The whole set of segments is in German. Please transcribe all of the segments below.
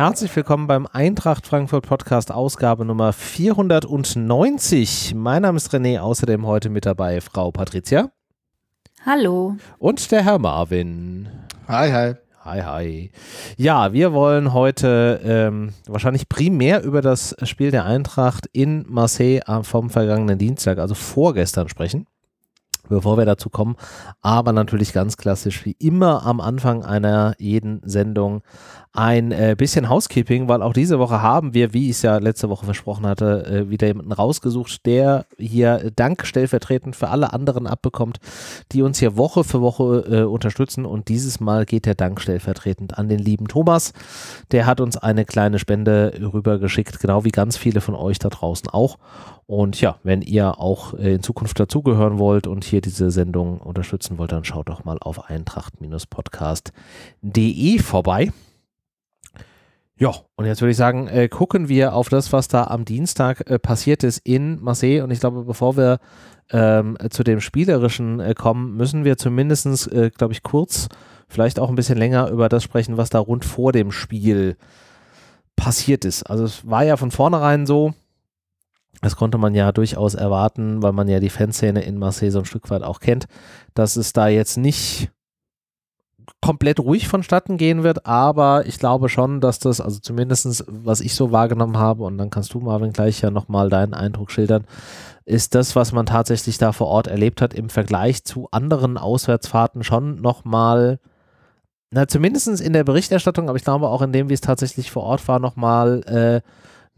Herzlich willkommen beim Eintracht Frankfurt Podcast Ausgabe Nummer 490. Mein Name ist René, außerdem heute mit dabei Frau Patricia. Hallo. Und der Herr Marvin. Hi, hi. Hi, hi. Ja, wir wollen heute ähm, wahrscheinlich primär über das Spiel der Eintracht in Marseille vom vergangenen Dienstag, also vorgestern, sprechen bevor wir dazu kommen. Aber natürlich ganz klassisch wie immer am Anfang einer jeden Sendung ein äh, bisschen Housekeeping, weil auch diese Woche haben wir, wie ich es ja letzte Woche versprochen hatte, äh, wieder jemanden rausgesucht, der hier Dank stellvertretend für alle anderen abbekommt, die uns hier Woche für Woche äh, unterstützen. Und dieses Mal geht der Dank stellvertretend an den lieben Thomas. Der hat uns eine kleine Spende rübergeschickt, genau wie ganz viele von euch da draußen auch. Und ja, wenn ihr auch äh, in Zukunft dazugehören wollt und hier diese Sendung unterstützen wollt, dann schaut doch mal auf eintracht-podcast.de vorbei. Ja, und jetzt würde ich sagen, äh, gucken wir auf das, was da am Dienstag äh, passiert ist in Marseille. Und ich glaube, bevor wir ähm, zu dem Spielerischen äh, kommen, müssen wir zumindest, äh, glaube ich, kurz, vielleicht auch ein bisschen länger über das sprechen, was da rund vor dem Spiel passiert ist. Also es war ja von vornherein so, das konnte man ja durchaus erwarten, weil man ja die Fanszene in Marseille so ein Stück weit auch kennt, dass es da jetzt nicht komplett ruhig vonstatten gehen wird, aber ich glaube schon, dass das, also zumindestens was ich so wahrgenommen habe, und dann kannst du, Marvin, gleich ja nochmal deinen Eindruck schildern, ist das, was man tatsächlich da vor Ort erlebt hat, im Vergleich zu anderen Auswärtsfahrten schon nochmal, na, zumindest in der Berichterstattung, aber ich glaube auch in dem, wie es tatsächlich vor Ort war, nochmal äh,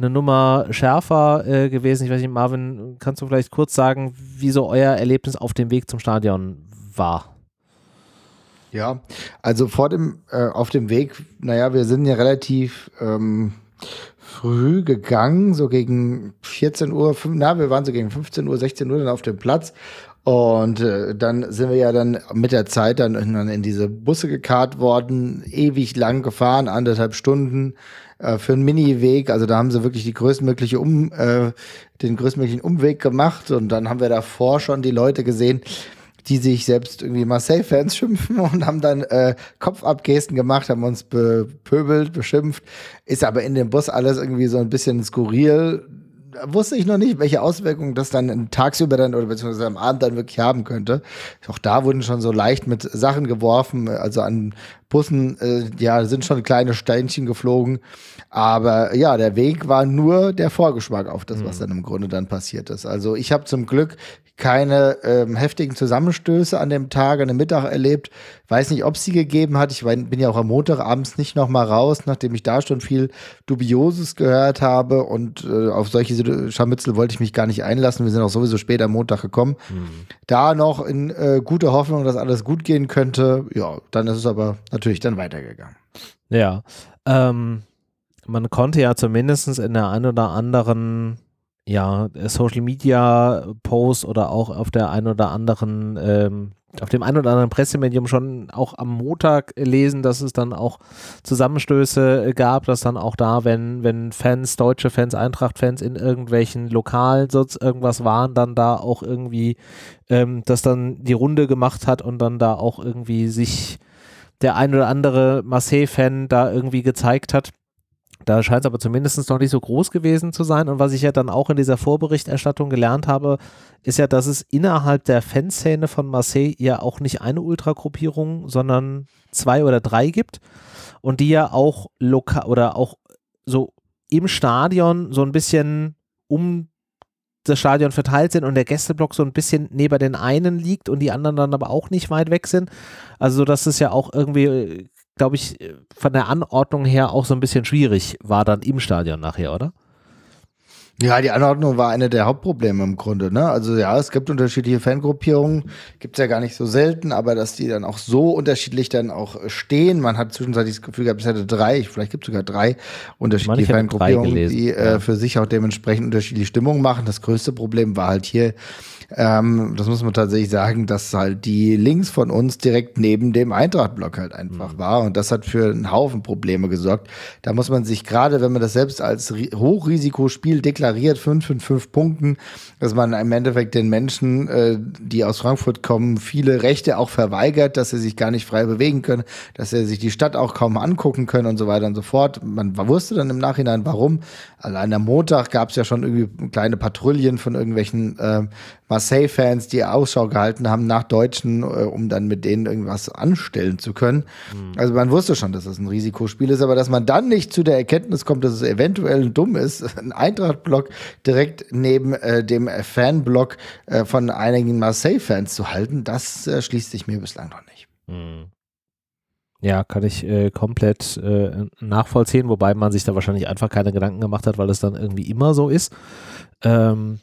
eine Nummer schärfer äh, gewesen. Ich weiß nicht, Marvin, kannst du vielleicht kurz sagen, wie so euer Erlebnis auf dem Weg zum Stadion war? Ja, also vor dem, äh, auf dem Weg, naja, wir sind ja relativ ähm, früh gegangen, so gegen 14 Uhr, na, wir waren so gegen 15 Uhr, 16 Uhr dann auf dem Platz. Und äh, dann sind wir ja dann mit der Zeit dann in, in diese Busse gekarrt worden, ewig lang gefahren, anderthalb Stunden äh, für einen Mini-Weg. Also da haben sie wirklich die größtmögliche um, äh, den größtmöglichen Umweg gemacht. Und dann haben wir davor schon die Leute gesehen, die sich selbst irgendwie Marseille-Fans schimpfen und haben dann äh, Kopfabgesten gemacht, haben uns bepöbelt, beschimpft. Ist aber in dem Bus alles irgendwie so ein bisschen skurril. Wusste ich noch nicht, welche Auswirkungen das dann tagsüber dann oder beziehungsweise am Abend dann wirklich haben könnte. Auch da wurden schon so leicht mit Sachen geworfen, also an Bussen, äh, ja, sind schon kleine Steinchen geflogen. Aber ja, der Weg war nur der Vorgeschmack auf das, was mhm. dann im Grunde dann passiert ist. Also ich habe zum Glück keine ähm, heftigen Zusammenstöße an dem Tag, an dem Mittag erlebt. Weiß nicht, ob es sie gegeben hat. Ich bin ja auch am Montag abends nicht noch mal raus, nachdem ich da schon viel Dubioses gehört habe. Und äh, auf solche Scharmützel wollte ich mich gar nicht einlassen. Wir sind auch sowieso spät am Montag gekommen. Mhm. Da noch in äh, guter Hoffnung, dass alles gut gehen könnte. Ja, dann ist es aber natürlich dann weitergegangen. Ja, ähm, man konnte ja zumindest in der einen oder anderen ja, Social Media Post oder auch auf der einen oder anderen, ähm, auf dem einen oder anderen Pressemedium schon auch am Montag lesen, dass es dann auch Zusammenstöße gab, dass dann auch da, wenn, wenn Fans, deutsche Fans, Eintracht-Fans in irgendwelchen Lokalen sonst irgendwas waren, dann da auch irgendwie ähm, das dann die Runde gemacht hat und dann da auch irgendwie sich der ein oder andere Marseille-Fan da irgendwie gezeigt hat. Da scheint es aber zumindest noch nicht so groß gewesen zu sein. Und was ich ja dann auch in dieser Vorberichterstattung gelernt habe, ist ja, dass es innerhalb der Fanszene von Marseille ja auch nicht eine Ultragruppierung, sondern zwei oder drei gibt. Und die ja auch lokal oder auch so im Stadion so ein bisschen um das Stadion verteilt sind und der Gästeblock so ein bisschen neben den einen liegt und die anderen dann aber auch nicht weit weg sind. Also, so dass es ja auch irgendwie glaube ich, von der Anordnung her auch so ein bisschen schwierig war dann im Stadion nachher, oder? Ja, die Anordnung war eine der Hauptprobleme im Grunde. Ne? Also ja, es gibt unterschiedliche Fangruppierungen, gibt es ja gar nicht so selten, aber dass die dann auch so unterschiedlich dann auch stehen. Man hat zwischenzeitlich das Gefühl gehabt, es hätte drei, vielleicht gibt es sogar drei unterschiedliche Fangruppierungen, die äh, für sich auch dementsprechend unterschiedliche Stimmungen machen. Das größte Problem war halt hier ähm, das muss man tatsächlich sagen, dass halt die Links von uns direkt neben dem Eintracht-Block halt einfach mhm. war. Und das hat für einen Haufen Probleme gesorgt. Da muss man sich gerade, wenn man das selbst als Hochrisikospiel deklariert, fünf in fünf Punkten, dass man im Endeffekt den Menschen, äh, die aus Frankfurt kommen, viele Rechte auch verweigert, dass sie sich gar nicht frei bewegen können, dass sie sich die Stadt auch kaum angucken können und so weiter und so fort. Man wusste dann im Nachhinein, warum. Allein am Montag gab es ja schon irgendwie kleine Patrouillen von irgendwelchen äh, Marseille-Fans, die Ausschau gehalten haben nach Deutschen, äh, um dann mit denen irgendwas anstellen zu können. Mhm. Also man wusste schon, dass es das ein Risikospiel ist, aber dass man dann nicht zu der Erkenntnis kommt, dass es eventuell dumm ist, ein Eintracht-Block direkt neben äh, dem Fanblock äh, von einigen Marseille-Fans zu halten, das äh, schließt sich mir bislang noch nicht. Mhm. Ja, kann ich äh, komplett äh, nachvollziehen, wobei man sich da wahrscheinlich einfach keine Gedanken gemacht hat, weil es dann irgendwie immer so ist. Ähm,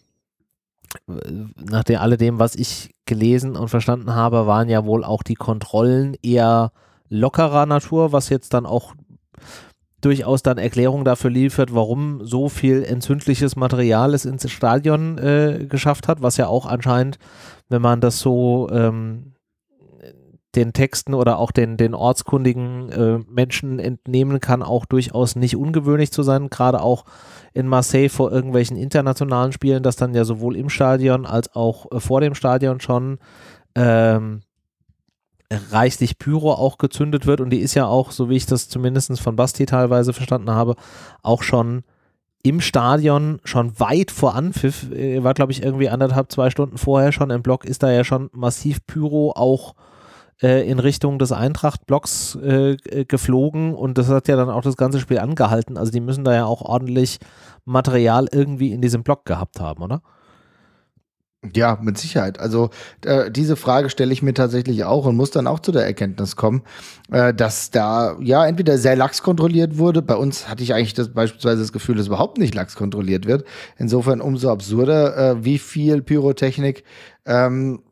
nach dem, alledem, was ich gelesen und verstanden habe, waren ja wohl auch die Kontrollen eher lockerer Natur, was jetzt dann auch durchaus dann Erklärung dafür liefert, warum so viel entzündliches Material es ins Stadion äh, geschafft hat, was ja auch anscheinend, wenn man das so ähm, den Texten oder auch den, den ortskundigen äh, Menschen entnehmen kann, auch durchaus nicht ungewöhnlich zu sein, gerade auch in Marseille vor irgendwelchen internationalen Spielen, dass dann ja sowohl im Stadion als auch äh, vor dem Stadion schon ähm, reichlich Pyro auch gezündet wird. Und die ist ja auch, so wie ich das zumindest von Basti teilweise verstanden habe, auch schon im Stadion schon weit vor Anpfiff, äh, war glaube ich irgendwie anderthalb, zwei Stunden vorher schon. Im Block, ist da ja schon massiv Pyro auch in Richtung des Eintracht-Blocks äh, geflogen und das hat ja dann auch das ganze Spiel angehalten. Also die müssen da ja auch ordentlich Material irgendwie in diesem Block gehabt haben, oder? Ja, mit Sicherheit. Also äh, diese Frage stelle ich mir tatsächlich auch und muss dann auch zu der Erkenntnis kommen, äh, dass da ja entweder sehr lax kontrolliert wurde. Bei uns hatte ich eigentlich das beispielsweise das Gefühl, dass überhaupt nicht lax kontrolliert wird. Insofern umso absurder, äh, wie viel Pyrotechnik ähm,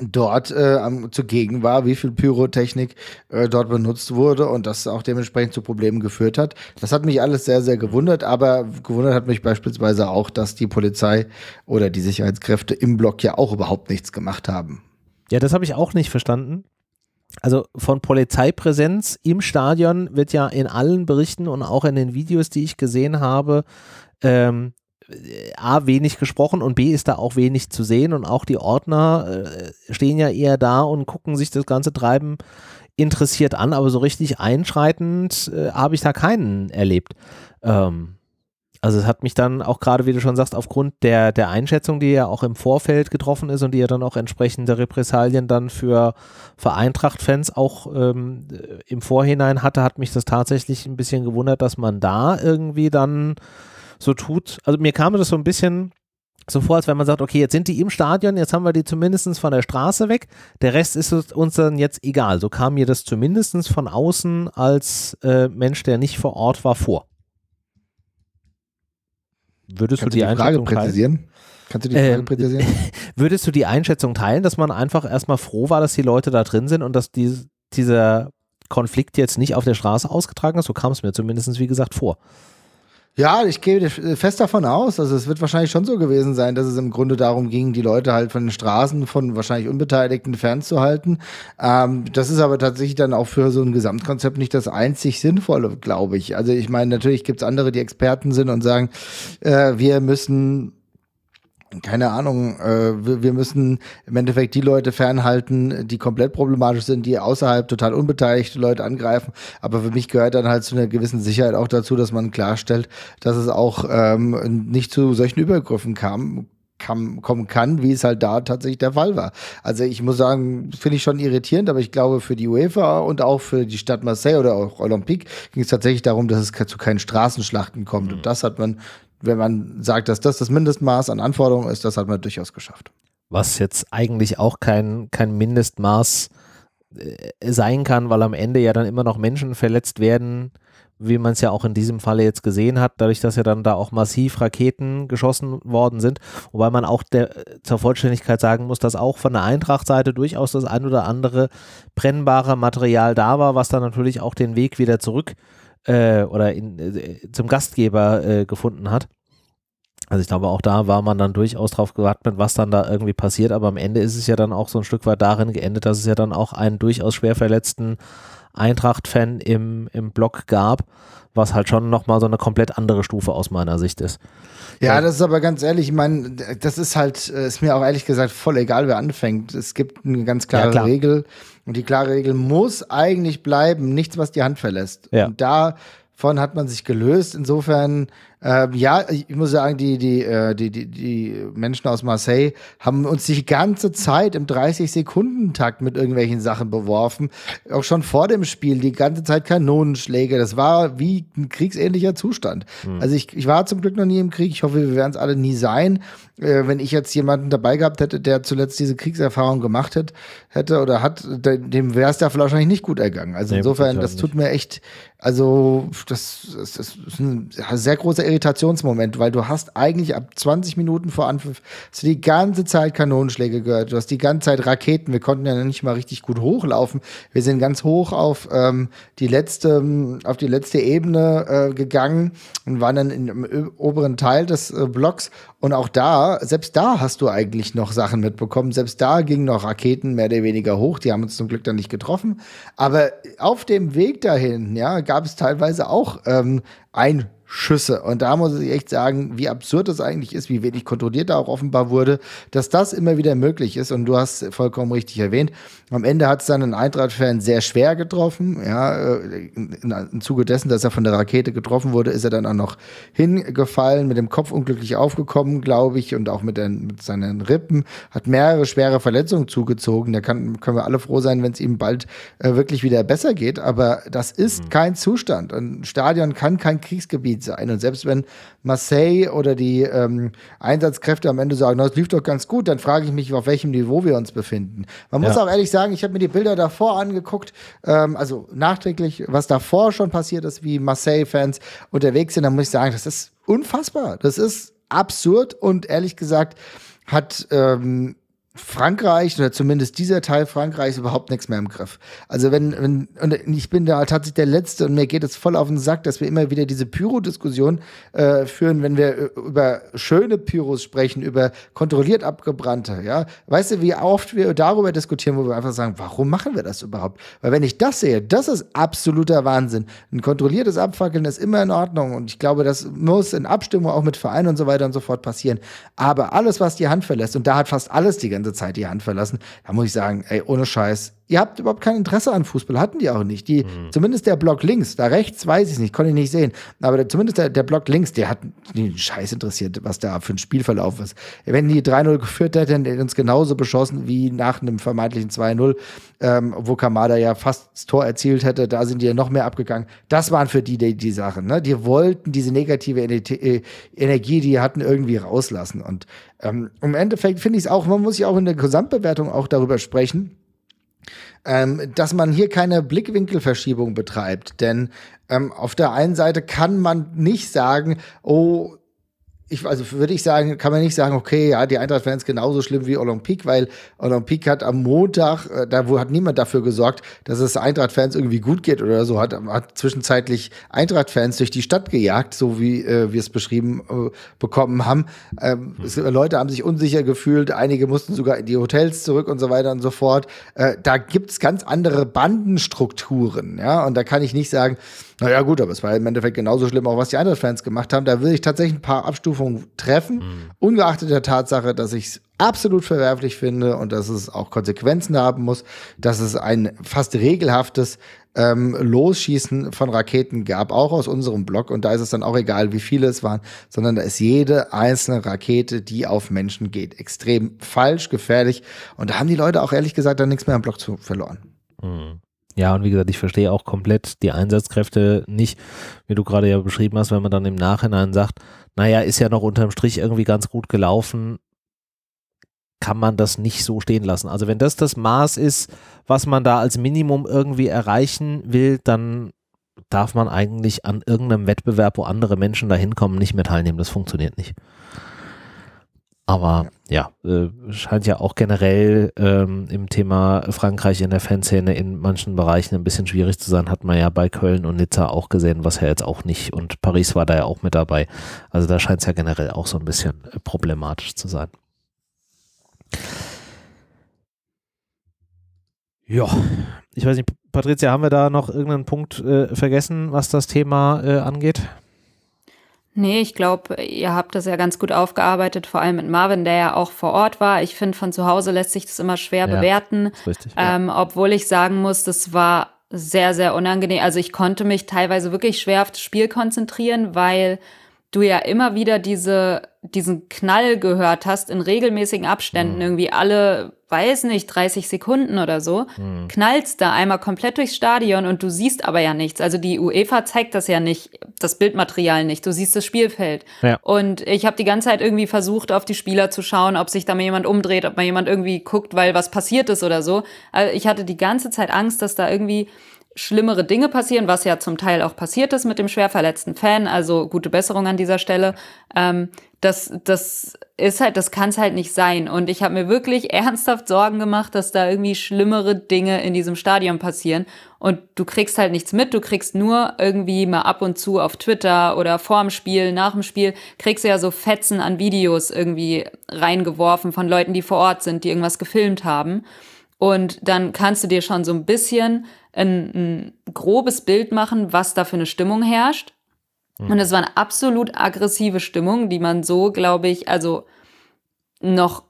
dort äh, zugegen war, wie viel Pyrotechnik äh, dort benutzt wurde und das auch dementsprechend zu Problemen geführt hat. Das hat mich alles sehr, sehr gewundert, aber gewundert hat mich beispielsweise auch, dass die Polizei oder die Sicherheitskräfte im Block ja auch überhaupt nichts gemacht haben. Ja, das habe ich auch nicht verstanden. Also von Polizeipräsenz im Stadion wird ja in allen Berichten und auch in den Videos, die ich gesehen habe, ähm, A, wenig gesprochen und B, ist da auch wenig zu sehen und auch die Ordner äh, stehen ja eher da und gucken sich das ganze Treiben interessiert an, aber so richtig einschreitend äh, habe ich da keinen erlebt. Ähm, also es hat mich dann auch gerade, wie du schon sagst, aufgrund der, der Einschätzung, die ja auch im Vorfeld getroffen ist und die ja dann auch entsprechende Repressalien dann für, für Eintracht-Fans auch ähm, im Vorhinein hatte, hat mich das tatsächlich ein bisschen gewundert, dass man da irgendwie dann so tut. Also mir kam das so ein bisschen so vor, als wenn man sagt, okay, jetzt sind die im Stadion, jetzt haben wir die zumindest von der Straße weg, der Rest ist uns dann jetzt egal. So kam mir das zumindest von außen als äh, Mensch, der nicht vor Ort war, vor. Würdest Kannst du die, die Frage präzisieren? Kannst du die Frage äh, präzisieren? Würdest du die Einschätzung teilen, dass man einfach erstmal froh war, dass die Leute da drin sind und dass die, dieser Konflikt jetzt nicht auf der Straße ausgetragen ist? So kam es mir zumindest, wie gesagt, vor. Ja, ich gehe fest davon aus. Also es wird wahrscheinlich schon so gewesen sein, dass es im Grunde darum ging, die Leute halt von den Straßen von wahrscheinlich Unbeteiligten fernzuhalten. Ähm, das ist aber tatsächlich dann auch für so ein Gesamtkonzept nicht das einzig Sinnvolle, glaube ich. Also ich meine, natürlich gibt es andere, die Experten sind und sagen, äh, wir müssen keine Ahnung, äh, wir, müssen im Endeffekt die Leute fernhalten, die komplett problematisch sind, die außerhalb total unbeteiligte Leute angreifen. Aber für mich gehört dann halt zu einer gewissen Sicherheit auch dazu, dass man klarstellt, dass es auch ähm, nicht zu solchen Übergriffen kam, kam, kommen kann, wie es halt da tatsächlich der Fall war. Also ich muss sagen, finde ich schon irritierend, aber ich glaube für die UEFA und auch für die Stadt Marseille oder auch Olympique ging es tatsächlich darum, dass es zu keinen Straßenschlachten kommt. Mhm. Und das hat man wenn man sagt, dass das das Mindestmaß an Anforderungen ist, das hat man durchaus geschafft. Was jetzt eigentlich auch kein, kein Mindestmaß äh, sein kann, weil am Ende ja dann immer noch Menschen verletzt werden, wie man es ja auch in diesem Falle jetzt gesehen hat, dadurch, dass ja dann da auch massiv Raketen geschossen worden sind. Wobei man auch der, zur Vollständigkeit sagen muss, dass auch von der Eintracht-Seite durchaus das ein oder andere brennbare Material da war, was dann natürlich auch den Weg wieder zurück äh, oder in, äh, zum Gastgeber äh, gefunden hat. Also ich glaube, auch da war man dann durchaus drauf gewartet, was dann da irgendwie passiert. Aber am Ende ist es ja dann auch so ein Stück weit darin geendet, dass es ja dann auch einen durchaus schwer verletzten Eintracht-Fan im, im Blog gab, was halt schon nochmal so eine komplett andere Stufe aus meiner Sicht ist. Ja, das ist aber ganz ehrlich, ich meine, das ist halt, äh, ist mir auch ehrlich gesagt voll egal, wer anfängt. Es gibt eine ganz klare ja, klar. Regel und die klare Regel muss eigentlich bleiben, nichts, was die Hand verlässt. Ja. Und davon hat man sich gelöst. Insofern ähm, ja, ich muss sagen, die, die, äh, die, die, die Menschen aus Marseille haben uns die ganze Zeit im 30-Sekunden-Takt mit irgendwelchen Sachen beworfen. Auch schon vor dem Spiel, die ganze Zeit Kanonenschläge. Das war wie ein kriegsähnlicher Zustand. Mhm. Also ich, ich war zum Glück noch nie im Krieg. Ich hoffe, wir werden es alle nie sein. Äh, wenn ich jetzt jemanden dabei gehabt hätte, der zuletzt diese Kriegserfahrung gemacht hat, hätte oder hat, dem wäre es da wahrscheinlich nicht gut ergangen. Also nee, insofern, das tut mir echt, also das, das, das ist ein sehr großer Irritationsmoment, weil du hast eigentlich ab 20 Minuten vor Anpfiff hast du die ganze Zeit Kanonenschläge gehört, du hast die ganze Zeit Raketen, wir konnten ja nicht mal richtig gut hochlaufen. Wir sind ganz hoch auf ähm, die letzte, auf die letzte Ebene äh, gegangen und waren dann im oberen Teil des äh, Blocks und auch da, selbst da hast du eigentlich noch Sachen mitbekommen. Selbst da gingen noch Raketen mehr oder weniger hoch. Die haben uns zum Glück dann nicht getroffen. Aber auf dem Weg dahin, ja, gab es teilweise auch ähm, ein Schüsse. Und da muss ich echt sagen, wie absurd das eigentlich ist, wie wenig kontrolliert da auch offenbar wurde, dass das immer wieder möglich ist. Und du hast vollkommen richtig erwähnt, am Ende hat es dann einen Eintracht-Fan sehr schwer getroffen. Ja, äh, im Zuge dessen, dass er von der Rakete getroffen wurde, ist er dann auch noch hingefallen, mit dem Kopf unglücklich aufgekommen, glaube ich, und auch mit, den, mit seinen Rippen, hat mehrere schwere Verletzungen zugezogen. Da kann, können wir alle froh sein, wenn es ihm bald äh, wirklich wieder besser geht. Aber das ist mhm. kein Zustand. Ein Stadion kann kein Kriegsgebiet sein. Und selbst wenn Marseille oder die ähm, Einsatzkräfte am Ende sagen, das lief doch ganz gut, dann frage ich mich, auf welchem Niveau wir uns befinden. Man muss auch ehrlich sagen, sagen, ich habe mir die Bilder davor angeguckt, ähm, also nachträglich, was davor schon passiert ist, wie Marseille-Fans unterwegs sind, dann muss ich sagen, das ist unfassbar. Das ist absurd und ehrlich gesagt hat ähm, Frankreich oder zumindest dieser Teil Frankreichs überhaupt nichts mehr im Griff. Also wenn, wenn, und ich bin da tatsächlich der Letzte und mir geht es voll auf den Sack, dass wir immer wieder diese Pyro-Diskussion äh, führen, wenn wir äh, über schöne Pyros sprechen, über kontrolliert abgebrannte, ja. Weißt du, wie oft wir darüber diskutieren, wo wir einfach sagen, warum machen wir das überhaupt? Weil wenn ich das sehe, das ist absoluter Wahnsinn. Ein kontrolliertes Abfackeln ist immer in Ordnung und ich glaube, das muss in Abstimmung auch mit Vereinen und so weiter und so fort passieren. Aber alles, was die Hand verlässt, und da hat fast alles die ganze Zeit die Hand verlassen. Da muss ich sagen, ey, ohne Scheiß, ihr habt überhaupt kein Interesse an Fußball, hatten die auch nicht. Die, mhm. Zumindest der Block links, da rechts weiß ich nicht, konnte ich nicht sehen. Aber der, zumindest der, der Block links, der hat den Scheiß interessiert, was da für ein Spielverlauf ist. Wenn die 3-0 geführt hätten, hätten uns genauso beschossen wie nach einem vermeintlichen 2-0, ähm, wo Kamada ja fast das Tor erzielt hätte, da sind die ja noch mehr abgegangen. Das waren für die die, die Sachen. Ne? Die wollten diese negative äh, Energie, die hatten, irgendwie rauslassen. Und ähm, im Endeffekt finde ich es auch, man muss ja auch in der Gesamtbewertung auch darüber sprechen, ähm, dass man hier keine Blickwinkelverschiebung betreibt. Denn ähm, auf der einen Seite kann man nicht sagen, oh, ich, also würde ich sagen, kann man nicht sagen, okay, ja, die Eintracht-Fans genauso schlimm wie Olympique, weil Olympique hat am Montag, äh, da wo hat niemand dafür gesorgt, dass es Eintracht-Fans irgendwie gut geht oder so, hat, hat zwischenzeitlich Eintracht-Fans durch die Stadt gejagt, so wie äh, wir es beschrieben äh, bekommen haben. Ähm, es, Leute haben sich unsicher gefühlt, einige mussten sogar in die Hotels zurück und so weiter und so fort. Äh, da gibt's ganz andere Bandenstrukturen, ja, und da kann ich nicht sagen, naja, gut, aber es war im Endeffekt genauso schlimm, auch was die Eintracht-Fans gemacht haben. Da will ich tatsächlich ein paar Abstufungen treffen, mhm. ungeachtet der Tatsache, dass ich es absolut verwerflich finde und dass es auch Konsequenzen haben muss, dass es ein fast regelhaftes ähm, Losschießen von Raketen gab, auch aus unserem Blog. Und da ist es dann auch egal, wie viele es waren, sondern da ist jede einzelne Rakete, die auf Menschen geht, extrem falsch, gefährlich. Und da haben die Leute auch ehrlich gesagt dann nichts mehr am Blog zu verloren. Mhm. Ja, und wie gesagt, ich verstehe auch komplett die Einsatzkräfte nicht, wie du gerade ja beschrieben hast, wenn man dann im Nachhinein sagt, naja, ist ja noch unterm Strich irgendwie ganz gut gelaufen. kann man das nicht so stehen lassen. Also wenn das das Maß ist, was man da als Minimum irgendwie erreichen will, dann darf man eigentlich an irgendeinem Wettbewerb, wo andere Menschen da hinkommen, nicht mehr teilnehmen. Das funktioniert nicht. Aber ja, äh, scheint ja auch generell ähm, im Thema Frankreich in der Fanszene in manchen Bereichen ein bisschen schwierig zu sein. Hat man ja bei Köln und Nizza auch gesehen, was ja jetzt auch nicht. Und Paris war da ja auch mit dabei. Also da scheint es ja generell auch so ein bisschen äh, problematisch zu sein. Ja, ich weiß nicht, Patricia, haben wir da noch irgendeinen Punkt äh, vergessen, was das Thema äh, angeht? Nee, ich glaube, ihr habt das ja ganz gut aufgearbeitet, vor allem mit Marvin, der ja auch vor Ort war. Ich finde, von zu Hause lässt sich das immer schwer ja, bewerten. Richtig, ähm, ja. Obwohl ich sagen muss, das war sehr, sehr unangenehm. Also ich konnte mich teilweise wirklich schwer auf das Spiel konzentrieren, weil du ja immer wieder diese, diesen Knall gehört hast in regelmäßigen Abständen, mhm. irgendwie alle, weiß nicht, 30 Sekunden oder so, mhm. knallst da einmal komplett durchs Stadion und du siehst aber ja nichts. Also die UEFA zeigt das ja nicht, das Bildmaterial nicht, du siehst das Spielfeld. Ja. Und ich habe die ganze Zeit irgendwie versucht, auf die Spieler zu schauen, ob sich da mal jemand umdreht, ob mal jemand irgendwie guckt, weil was passiert ist oder so. Also ich hatte die ganze Zeit Angst, dass da irgendwie schlimmere Dinge passieren, was ja zum Teil auch passiert ist mit dem schwer verletzten Fan. Also gute Besserung an dieser Stelle. Ähm, das, das ist halt, das kann es halt nicht sein. Und ich habe mir wirklich ernsthaft Sorgen gemacht, dass da irgendwie schlimmere Dinge in diesem Stadion passieren. Und du kriegst halt nichts mit, du kriegst nur irgendwie mal ab und zu auf Twitter oder vorm Spiel, nach dem Spiel, kriegst du ja so Fetzen an Videos irgendwie reingeworfen von Leuten, die vor Ort sind, die irgendwas gefilmt haben. Und dann kannst du dir schon so ein bisschen ein, ein grobes Bild machen, was da für eine Stimmung herrscht. Mhm. Und es war eine absolut aggressive Stimmung, die man so, glaube ich, also noch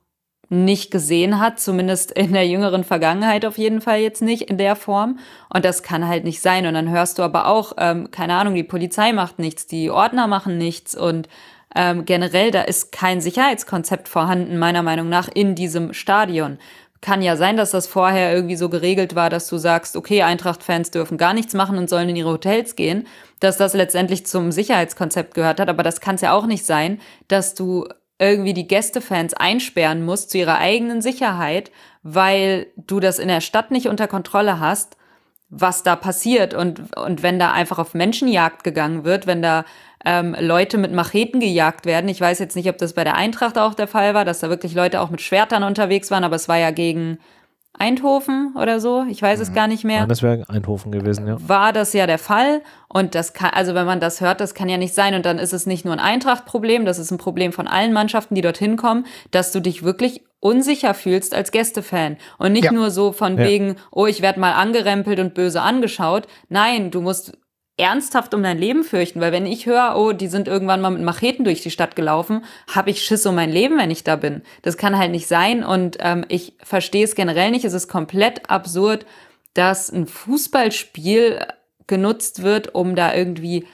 nicht gesehen hat, zumindest in der jüngeren Vergangenheit auf jeden Fall jetzt nicht in der Form. Und das kann halt nicht sein. Und dann hörst du aber auch, ähm, keine Ahnung, die Polizei macht nichts, die Ordner machen nichts und ähm, generell, da ist kein Sicherheitskonzept vorhanden, meiner Meinung nach, in diesem Stadion kann ja sein, dass das vorher irgendwie so geregelt war, dass du sagst, okay, Eintracht-Fans dürfen gar nichts machen und sollen in ihre Hotels gehen, dass das letztendlich zum Sicherheitskonzept gehört hat. Aber das kann es ja auch nicht sein, dass du irgendwie die Gästefans einsperren musst zu ihrer eigenen Sicherheit, weil du das in der Stadt nicht unter Kontrolle hast, was da passiert. Und, und wenn da einfach auf Menschenjagd gegangen wird, wenn da ähm, Leute mit Macheten gejagt werden. Ich weiß jetzt nicht, ob das bei der Eintracht auch der Fall war, dass da wirklich Leute auch mit Schwertern unterwegs waren, aber es war ja gegen Eindhoven oder so, ich weiß mhm. es gar nicht mehr. Nein, das wäre Eindhoven gewesen, ja. War das ja der Fall und das kann, also wenn man das hört, das kann ja nicht sein und dann ist es nicht nur ein Eintracht-Problem, das ist ein Problem von allen Mannschaften, die dorthin kommen, dass du dich wirklich unsicher fühlst als Gästefan und nicht ja. nur so von ja. wegen, oh, ich werde mal angerempelt und böse angeschaut. Nein, du musst ernsthaft um dein Leben fürchten, weil wenn ich höre, oh, die sind irgendwann mal mit Macheten durch die Stadt gelaufen, habe ich Schiss um mein Leben, wenn ich da bin. Das kann halt nicht sein und ähm, ich verstehe es generell nicht. Es ist komplett absurd, dass ein Fußballspiel genutzt wird, um da irgendwie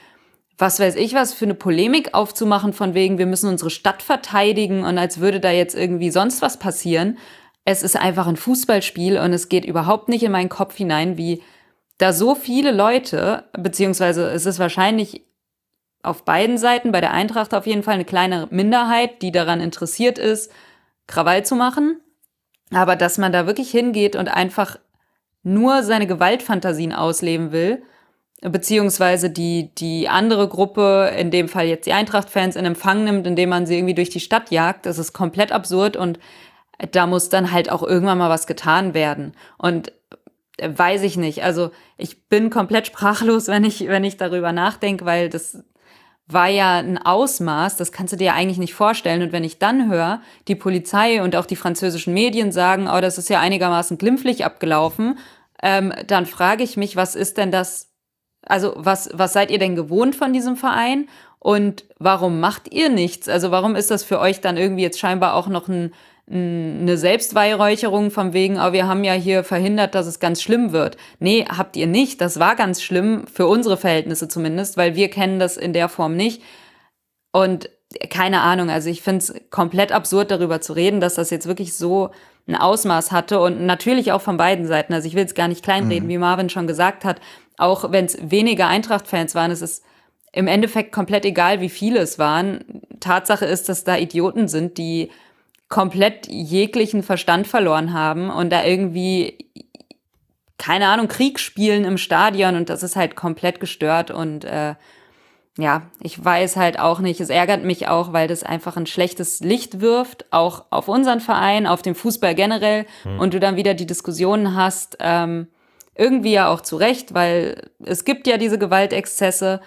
was weiß ich was für eine Polemik aufzumachen von wegen, wir müssen unsere Stadt verteidigen und als würde da jetzt irgendwie sonst was passieren. Es ist einfach ein Fußballspiel und es geht überhaupt nicht in meinen Kopf hinein, wie da so viele Leute, beziehungsweise es ist wahrscheinlich auf beiden Seiten, bei der Eintracht auf jeden Fall eine kleine Minderheit, die daran interessiert ist, Krawall zu machen. Aber dass man da wirklich hingeht und einfach nur seine Gewaltfantasien ausleben will, beziehungsweise die, die andere Gruppe, in dem Fall jetzt die Eintracht-Fans, in Empfang nimmt, indem man sie irgendwie durch die Stadt jagt, das ist komplett absurd und da muss dann halt auch irgendwann mal was getan werden. Und weiß ich nicht. Also ich bin komplett sprachlos, wenn ich, wenn ich darüber nachdenke, weil das war ja ein Ausmaß, das kannst du dir eigentlich nicht vorstellen. Und wenn ich dann höre, die Polizei und auch die französischen Medien sagen, oh, das ist ja einigermaßen glimpflich abgelaufen, ähm, dann frage ich mich, was ist denn das, also was, was seid ihr denn gewohnt von diesem Verein? Und warum macht ihr nichts? Also warum ist das für euch dann irgendwie jetzt scheinbar auch noch ein, eine Selbstweihräucherung von wegen, oh, wir haben ja hier verhindert, dass es ganz schlimm wird. Nee, habt ihr nicht. Das war ganz schlimm, für unsere Verhältnisse zumindest, weil wir kennen das in der Form nicht. Und keine Ahnung, also ich finde es komplett absurd, darüber zu reden, dass das jetzt wirklich so ein Ausmaß hatte und natürlich auch von beiden Seiten. Also ich will es gar nicht kleinreden, mhm. wie Marvin schon gesagt hat. Auch wenn es weniger Eintracht-Fans waren, es ist im Endeffekt komplett egal, wie viele es waren. Tatsache ist, dass da Idioten sind, die komplett jeglichen Verstand verloren haben und da irgendwie, keine Ahnung, Krieg spielen im Stadion und das ist halt komplett gestört und äh, ja, ich weiß halt auch nicht, es ärgert mich auch, weil das einfach ein schlechtes Licht wirft, auch auf unseren Verein, auf den Fußball generell mhm. und du dann wieder die Diskussionen hast, ähm, irgendwie ja auch zu Recht, weil es gibt ja diese Gewaltexzesse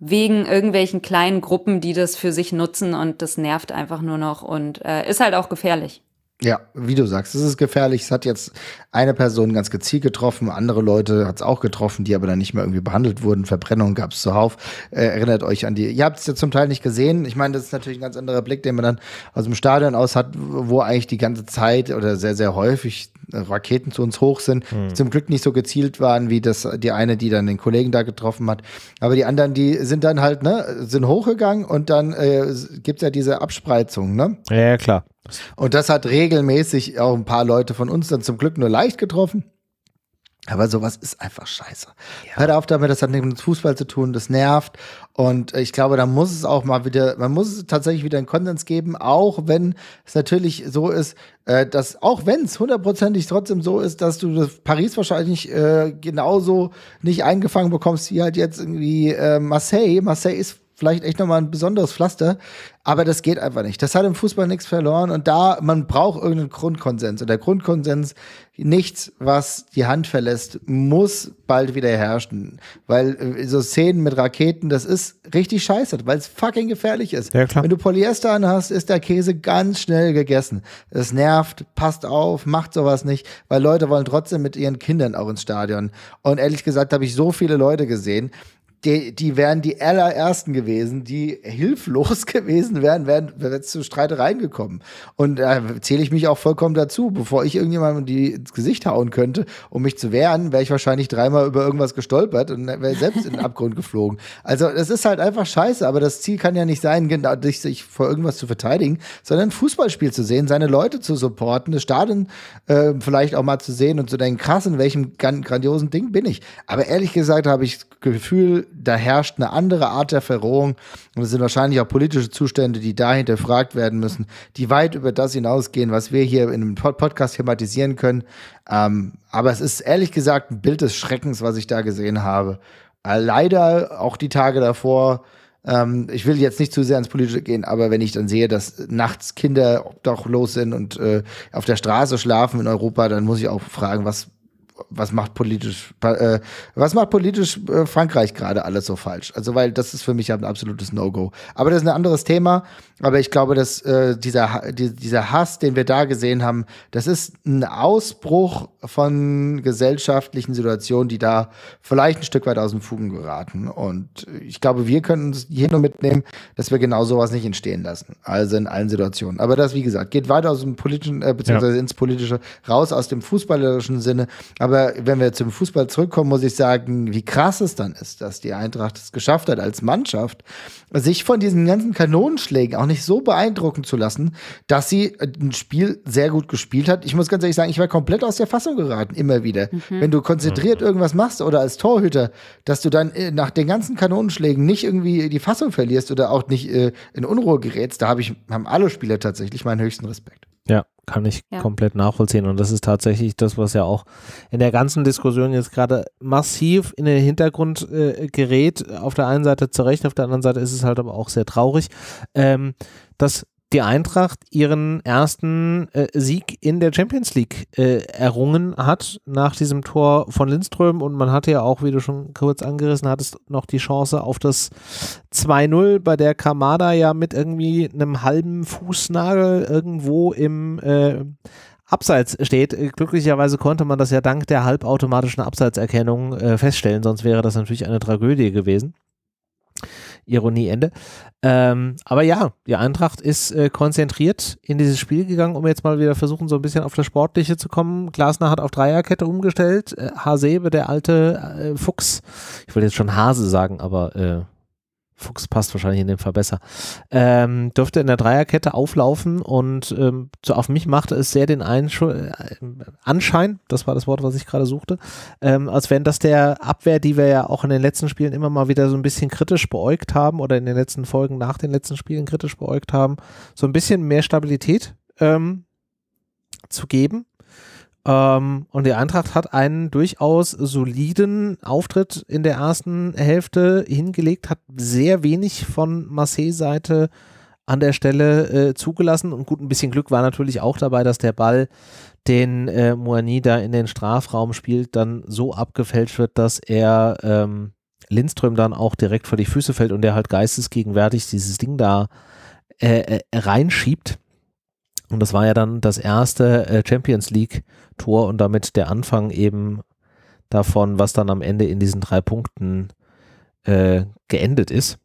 wegen irgendwelchen kleinen Gruppen, die das für sich nutzen und das nervt einfach nur noch und äh, ist halt auch gefährlich. Ja, wie du sagst, es ist gefährlich. Es hat jetzt eine Person ganz gezielt getroffen, andere Leute hat es auch getroffen, die aber dann nicht mehr irgendwie behandelt wurden. Verbrennungen gab es zuhauf. Äh, erinnert euch an die. Ihr habt es ja zum Teil nicht gesehen. Ich meine, das ist natürlich ein ganz anderer Blick, den man dann aus dem Stadion aus hat, wo eigentlich die ganze Zeit oder sehr, sehr häufig Raketen zu uns hoch sind, hm. zum Glück nicht so gezielt waren wie das die eine, die dann den Kollegen da getroffen hat. Aber die anderen, die sind dann halt, ne, sind hochgegangen und dann äh, gibt ja diese Abspreizung, ne? Ja, klar. Und das hat regelmäßig auch ein paar Leute von uns dann zum Glück nur leicht getroffen. Aber sowas ist einfach scheiße. Ja. Hört auf damit, das hat nichts mit Fußball zu tun, das nervt. Und ich glaube, da muss es auch mal wieder, man muss es tatsächlich wieder einen Konsens geben, auch wenn es natürlich so ist, äh, dass, auch wenn es hundertprozentig trotzdem so ist, dass du das Paris wahrscheinlich äh, genauso nicht eingefangen bekommst wie halt jetzt irgendwie äh, Marseille. Marseille ist vielleicht echt nochmal ein besonderes Pflaster, aber das geht einfach nicht. Das hat im Fußball nichts verloren und da, man braucht irgendeinen Grundkonsens. Und der Grundkonsens, nichts, was die Hand verlässt, muss bald wieder herrschen. Weil äh, so Szenen mit Raketen, das ist richtig scheiße, weil es fucking gefährlich ist. Ja. Wenn du Polyester anhast, ist der Käse ganz schnell gegessen. Es nervt, passt auf, macht sowas nicht, weil Leute wollen trotzdem mit ihren Kindern auch ins Stadion. Und ehrlich gesagt habe ich so viele Leute gesehen, die, die wären die allerersten gewesen, die hilflos gewesen wären, wären, wären jetzt zu Streitereien gekommen. Und da äh, zähle ich mich auch vollkommen dazu. Bevor ich irgendjemandem die ins Gesicht hauen könnte, um mich zu wehren, wäre ich wahrscheinlich dreimal über irgendwas gestolpert und wäre selbst in den Abgrund geflogen. Also das ist halt einfach scheiße, aber das Ziel kann ja nicht sein, genau sich vor irgendwas zu verteidigen, sondern Fußballspiel zu sehen, seine Leute zu supporten, das Stadion äh, vielleicht auch mal zu sehen und zu denken, krass, in welchem grandiosen Ding bin ich. Aber ehrlich gesagt habe ich das Gefühl, da herrscht eine andere Art der Verrohung und es sind wahrscheinlich auch politische Zustände, die da hinterfragt werden müssen, die weit über das hinausgehen, was wir hier in einem Podcast thematisieren können. Ähm, aber es ist ehrlich gesagt ein Bild des Schreckens, was ich da gesehen habe. Äh, leider auch die Tage davor. Ähm, ich will jetzt nicht zu sehr ins Politische gehen, aber wenn ich dann sehe, dass nachts Kinder obdachlos sind und äh, auf der Straße schlafen in Europa, dann muss ich auch fragen, was was macht politisch, äh, was macht politisch äh, Frankreich gerade alles so falsch? Also, weil das ist für mich ein absolutes No-Go. Aber das ist ein anderes Thema. Aber ich glaube, dass äh, dieser, die, dieser Hass, den wir da gesehen haben, das ist ein Ausbruch von gesellschaftlichen Situationen, die da vielleicht ein Stück weit aus den Fugen geraten. Und ich glaube, wir können uns hier nur mitnehmen, dass wir genau sowas nicht entstehen lassen. Also in allen Situationen. Aber das, wie gesagt, geht weiter aus dem politischen, äh, beziehungsweise ja. ins politische, raus aus dem fußballerischen Sinne. Aber wenn wir zum Fußball zurückkommen, muss ich sagen, wie krass es dann ist, dass die Eintracht es geschafft hat, als Mannschaft, sich von diesen ganzen Kanonenschlägen auch nicht so beeindrucken zu lassen, dass sie ein Spiel sehr gut gespielt hat. Ich muss ganz ehrlich sagen, ich war komplett aus der Fassung geraten, immer wieder. Mhm. Wenn du konzentriert mhm. irgendwas machst oder als Torhüter, dass du dann äh, nach den ganzen Kanonenschlägen nicht irgendwie die Fassung verlierst oder auch nicht äh, in Unruhe gerätst, da hab ich, haben alle Spieler tatsächlich meinen höchsten Respekt. Ja, kann ich ja. komplett nachvollziehen. Und das ist tatsächlich das, was ja auch in der ganzen Diskussion jetzt gerade massiv in den Hintergrund äh, gerät. Auf der einen Seite zu Recht, auf der anderen Seite ist es halt aber auch sehr traurig, ähm, dass die Eintracht ihren ersten äh, Sieg in der Champions League äh, errungen hat nach diesem Tor von Lindström und man hatte ja auch, wie du schon kurz angerissen hattest, noch die Chance auf das 2-0, bei der Kamada ja mit irgendwie einem halben Fußnagel irgendwo im äh, Abseits steht. Glücklicherweise konnte man das ja dank der halbautomatischen Abseitserkennung äh, feststellen, sonst wäre das natürlich eine Tragödie gewesen. Ironie Ende. Ähm, aber ja, die Eintracht ist äh, konzentriert in dieses Spiel gegangen, um jetzt mal wieder versuchen, so ein bisschen auf das Sportliche zu kommen. Glasner hat auf Dreierkette umgestellt. Äh, Hasebe, der alte äh, Fuchs, ich wollte jetzt schon Hase sagen, aber äh, Fuchs passt wahrscheinlich in dem Fall besser, ähm, dürfte in der Dreierkette auflaufen und ähm, so auf mich machte es sehr den Einschu äh, Anschein, das war das Wort, was ich gerade suchte, ähm, als wenn das der Abwehr, die wir ja auch in den letzten Spielen immer mal wieder so ein bisschen kritisch beäugt haben oder in den letzten Folgen nach den letzten Spielen kritisch beäugt haben, so ein bisschen mehr Stabilität ähm, zu geben. Ähm, und die Eintracht hat einen durchaus soliden Auftritt in der ersten Hälfte hingelegt, hat sehr wenig von Marseille-Seite an der Stelle äh, zugelassen und gut, ein bisschen Glück war natürlich auch dabei, dass der Ball, den äh, Moani da in den Strafraum spielt, dann so abgefälscht wird, dass er ähm, Lindström dann auch direkt vor die Füße fällt und der halt geistesgegenwärtig dieses Ding da äh, äh, reinschiebt. Und das war ja dann das erste äh, Champions League Tor und damit der Anfang eben davon, was dann am Ende in diesen drei Punkten äh, geendet ist.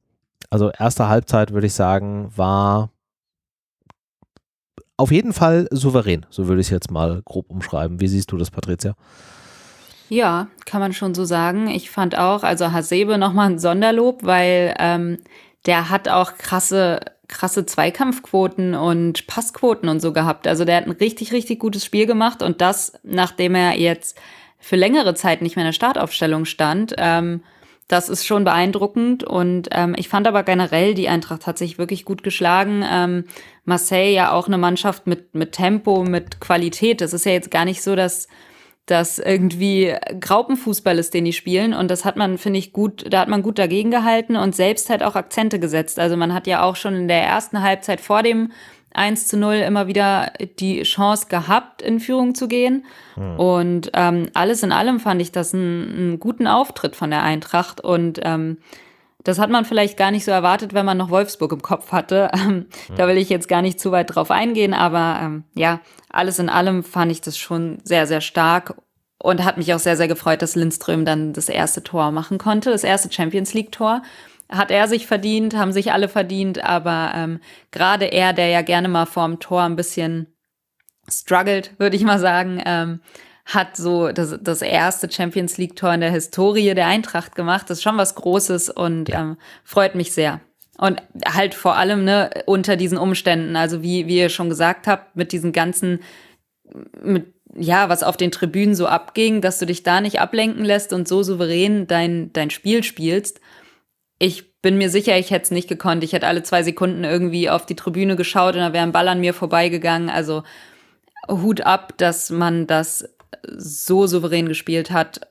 Also erste Halbzeit würde ich sagen, war auf jeden Fall souverän, so würde ich es jetzt mal grob umschreiben. Wie siehst du das, Patricia? Ja, kann man schon so sagen. Ich fand auch, also Hasebe nochmal ein Sonderlob, weil ähm, der hat auch krasse, krasse Zweikampfquoten und Passquoten und so gehabt. Also der hat ein richtig, richtig gutes Spiel gemacht und das, nachdem er jetzt für längere Zeit nicht mehr in der Startaufstellung stand. Ähm, das ist schon beeindruckend und ähm, ich fand aber generell, die Eintracht hat sich wirklich gut geschlagen. Ähm, Marseille ja auch eine Mannschaft mit, mit Tempo, mit Qualität. Das ist ja jetzt gar nicht so, dass das irgendwie Graupenfußball ist, den die spielen. Und das hat man, finde ich, gut, da hat man gut dagegen gehalten und selbst halt auch Akzente gesetzt. Also man hat ja auch schon in der ersten Halbzeit vor dem 1 zu 0 immer wieder die Chance gehabt, in Führung zu gehen. Mhm. Und ähm, alles in allem fand ich das einen, einen guten Auftritt von der Eintracht. Und ähm, das hat man vielleicht gar nicht so erwartet, wenn man noch Wolfsburg im Kopf hatte. Ähm, mhm. Da will ich jetzt gar nicht zu weit drauf eingehen, aber ähm, ja, alles in allem fand ich das schon sehr, sehr stark und hat mich auch sehr, sehr gefreut, dass Lindström dann das erste Tor machen konnte, das erste Champions League-Tor. Hat er sich verdient, haben sich alle verdient, aber ähm, gerade er, der ja gerne mal vorm Tor ein bisschen struggelt, würde ich mal sagen, ähm, hat so das, das erste Champions League-Tor in der Historie der Eintracht gemacht. Das ist schon was Großes und ja. ähm, freut mich sehr. Und halt vor allem ne, unter diesen Umständen, also wie, wie ihr schon gesagt habt, mit diesen ganzen, mit, ja, was auf den Tribünen so abging, dass du dich da nicht ablenken lässt und so souverän dein, dein Spiel spielst. Ich bin mir sicher, ich hätte es nicht gekonnt. Ich hätte alle zwei Sekunden irgendwie auf die Tribüne geschaut und da wäre ein Ball an mir vorbeigegangen. Also Hut ab, dass man das so souverän gespielt hat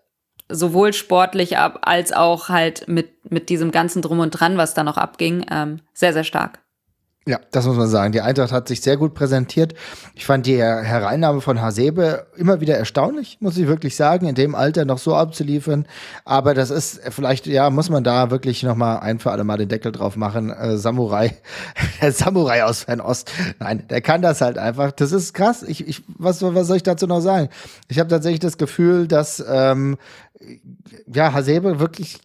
sowohl sportlich als auch halt mit, mit diesem ganzen Drum und Dran, was da noch abging, ähm, sehr, sehr stark. Ja, das muss man sagen. Die Eintracht hat sich sehr gut präsentiert. Ich fand die Hereinnahme von Hasebe immer wieder erstaunlich, muss ich wirklich sagen, in dem Alter noch so abzuliefern. Aber das ist vielleicht, ja, muss man da wirklich noch mal ein für alle Mal den Deckel drauf machen. Äh, Samurai, der Samurai aus Fernost. Nein, der kann das halt einfach. Das ist krass. Ich, ich, was, was soll ich dazu noch sagen? Ich habe tatsächlich das Gefühl, dass ähm, ja, Hasebe wirklich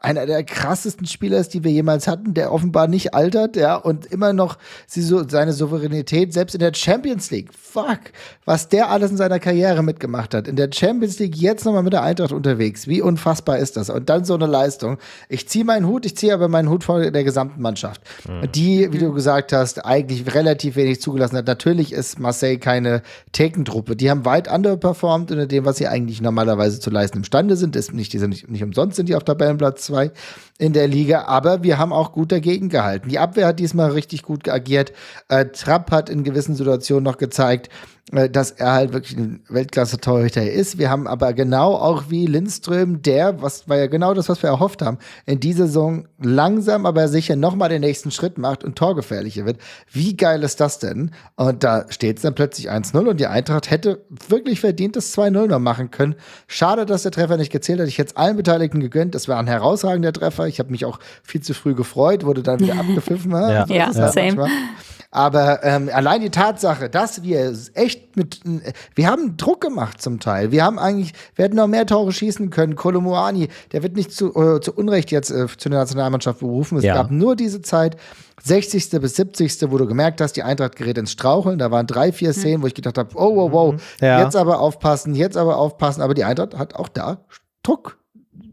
einer der krassesten Spieler ist, die wir jemals hatten, der offenbar nicht altert, ja, und immer noch sie so, seine Souveränität, selbst in der Champions League, fuck, was der alles in seiner Karriere mitgemacht hat. In der Champions League jetzt nochmal mit der Eintracht unterwegs. Wie unfassbar ist das? Und dann so eine Leistung. Ich ziehe meinen Hut, ich ziehe aber meinen Hut vor der gesamten Mannschaft. Mhm. Die, wie du gesagt hast, eigentlich relativ wenig zugelassen hat. Natürlich ist Marseille keine Thekentruppe. Die haben weit underperformed in dem, was sie eigentlich normalerweise zu leisten imstande sind. Ist nicht, die sind nicht, nicht umsonst sind die auf Tabellenplatz 2 in der Liga, aber wir haben auch gut dagegen gehalten. Die Abwehr hat diesmal richtig gut agiert. Äh, Trapp hat in gewissen Situationen noch gezeigt, dass er halt wirklich ein Weltklasse-Torhüter ist. Wir haben aber genau auch wie Lindström, der, was war ja genau das, was wir erhofft haben, in dieser Saison langsam, aber sicher nochmal den nächsten Schritt macht und torgefährlicher wird. Wie geil ist das denn? Und da steht es dann plötzlich 1-0 und die Eintracht hätte wirklich verdient, das 2-0 noch machen können. Schade, dass der Treffer nicht gezählt hat. Ich hätte es allen Beteiligten gegönnt. Das war ein herausragender Treffer. Ich habe mich auch viel zu früh gefreut, wurde dann wieder abgepfiffen. ja, ja, ja. same. Aber ähm, allein die Tatsache, dass wir echt mit, wir haben Druck gemacht zum Teil. Wir haben eigentlich, wir hätten noch mehr Tore schießen können. Kolomoani, der wird nicht zu, äh, zu Unrecht jetzt äh, zu der Nationalmannschaft berufen. Es ja. gab nur diese Zeit, 60. bis 70. wo du gemerkt hast, die Eintracht gerät ins Straucheln. Da waren drei, vier hm. Szenen, wo ich gedacht habe, oh, wow, wow, ja. jetzt aber aufpassen, jetzt aber aufpassen. Aber die Eintracht hat auch da Druck,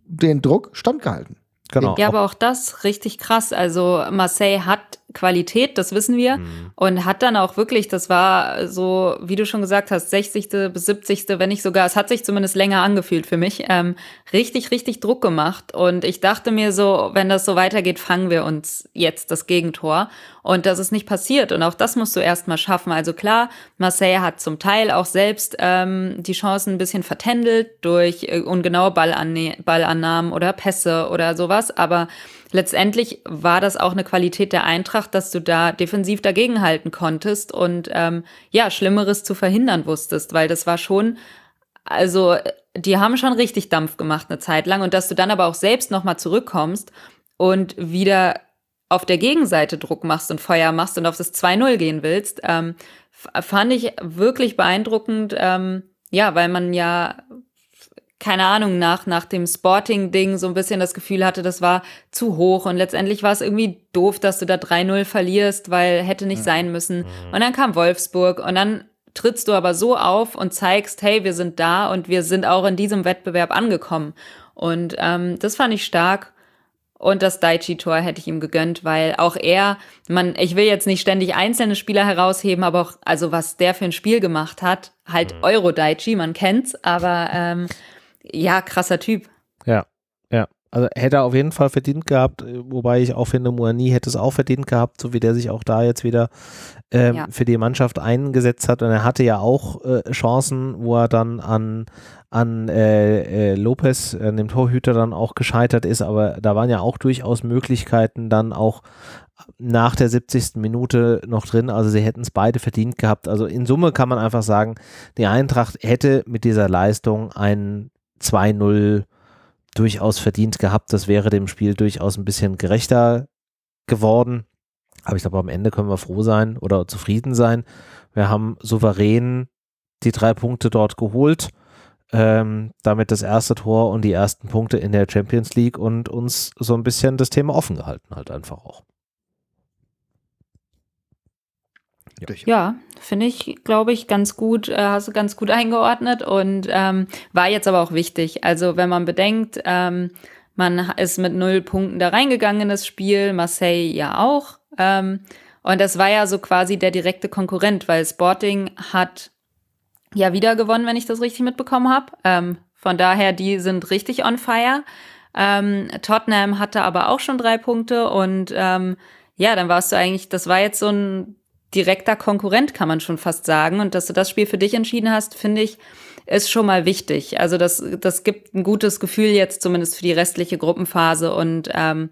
den Druck standgehalten. Genau. Ja, aber auch das richtig krass. Also Marseille hat Qualität, das wissen wir. Mhm. Und hat dann auch wirklich, das war so, wie du schon gesagt hast, 60. bis 70. wenn nicht sogar, es hat sich zumindest länger angefühlt für mich, ähm, richtig, richtig Druck gemacht. Und ich dachte mir so, wenn das so weitergeht, fangen wir uns jetzt das Gegentor. Und das ist nicht passiert. Und auch das musst du erstmal schaffen. Also klar, Marseille hat zum Teil auch selbst ähm, die Chancen ein bisschen vertändelt durch äh, ungenaue Ballanne Ballannahmen oder Pässe oder sowas. Aber letztendlich war das auch eine Qualität der Eintracht, dass du da defensiv dagegenhalten konntest und ähm, ja, Schlimmeres zu verhindern wusstest, weil das war schon, also die haben schon richtig Dampf gemacht eine Zeit lang und dass du dann aber auch selbst nochmal zurückkommst und wieder auf der Gegenseite Druck machst und Feuer machst und auf das 2-0 gehen willst, ähm, fand ich wirklich beeindruckend, ähm, ja, weil man ja keine Ahnung, nach, nach dem Sporting-Ding so ein bisschen das Gefühl hatte, das war zu hoch und letztendlich war es irgendwie doof, dass du da 3-0 verlierst, weil hätte nicht sein müssen. Mhm. Und dann kam Wolfsburg und dann trittst du aber so auf und zeigst, hey, wir sind da und wir sind auch in diesem Wettbewerb angekommen. Und ähm, das fand ich stark. Und das Daichi-Tor hätte ich ihm gegönnt, weil auch er, man, ich will jetzt nicht ständig einzelne Spieler herausheben, aber auch, also was der für ein Spiel gemacht hat, halt mhm. Euro-Daichi, man kennt's, aber ähm, ja, krasser Typ. Ja, ja. Also hätte er auf jeden Fall verdient gehabt, wobei ich auch finde, Moani hätte es auch verdient gehabt, so wie der sich auch da jetzt wieder ähm, ja. für die Mannschaft eingesetzt hat. Und er hatte ja auch äh, Chancen, wo er dann an, an äh, äh, Lopez, an dem Torhüter, dann auch gescheitert ist. Aber da waren ja auch durchaus Möglichkeiten dann auch nach der 70. Minute noch drin. Also sie hätten es beide verdient gehabt. Also in Summe kann man einfach sagen, die Eintracht hätte mit dieser Leistung einen 2-0 durchaus verdient gehabt. Das wäre dem Spiel durchaus ein bisschen gerechter geworden. Aber ich glaube, am Ende können wir froh sein oder zufrieden sein. Wir haben souverän die drei Punkte dort geholt. Ähm, damit das erste Tor und die ersten Punkte in der Champions League und uns so ein bisschen das Thema offen gehalten halt einfach auch. Ja, ja finde ich, glaube ich, ganz gut, äh, hast du ganz gut eingeordnet und ähm, war jetzt aber auch wichtig. Also wenn man bedenkt, ähm, man ist mit null Punkten da reingegangen in das Spiel, Marseille ja auch. Ähm, und das war ja so quasi der direkte Konkurrent, weil Sporting hat ja wieder gewonnen, wenn ich das richtig mitbekommen habe. Ähm, von daher, die sind richtig on fire. Ähm, Tottenham hatte aber auch schon drei Punkte und ähm, ja, dann warst du eigentlich, das war jetzt so ein direkter Konkurrent, kann man schon fast sagen. Und dass du das Spiel für dich entschieden hast, finde ich, ist schon mal wichtig. Also das, das gibt ein gutes Gefühl jetzt zumindest für die restliche Gruppenphase. Und ähm,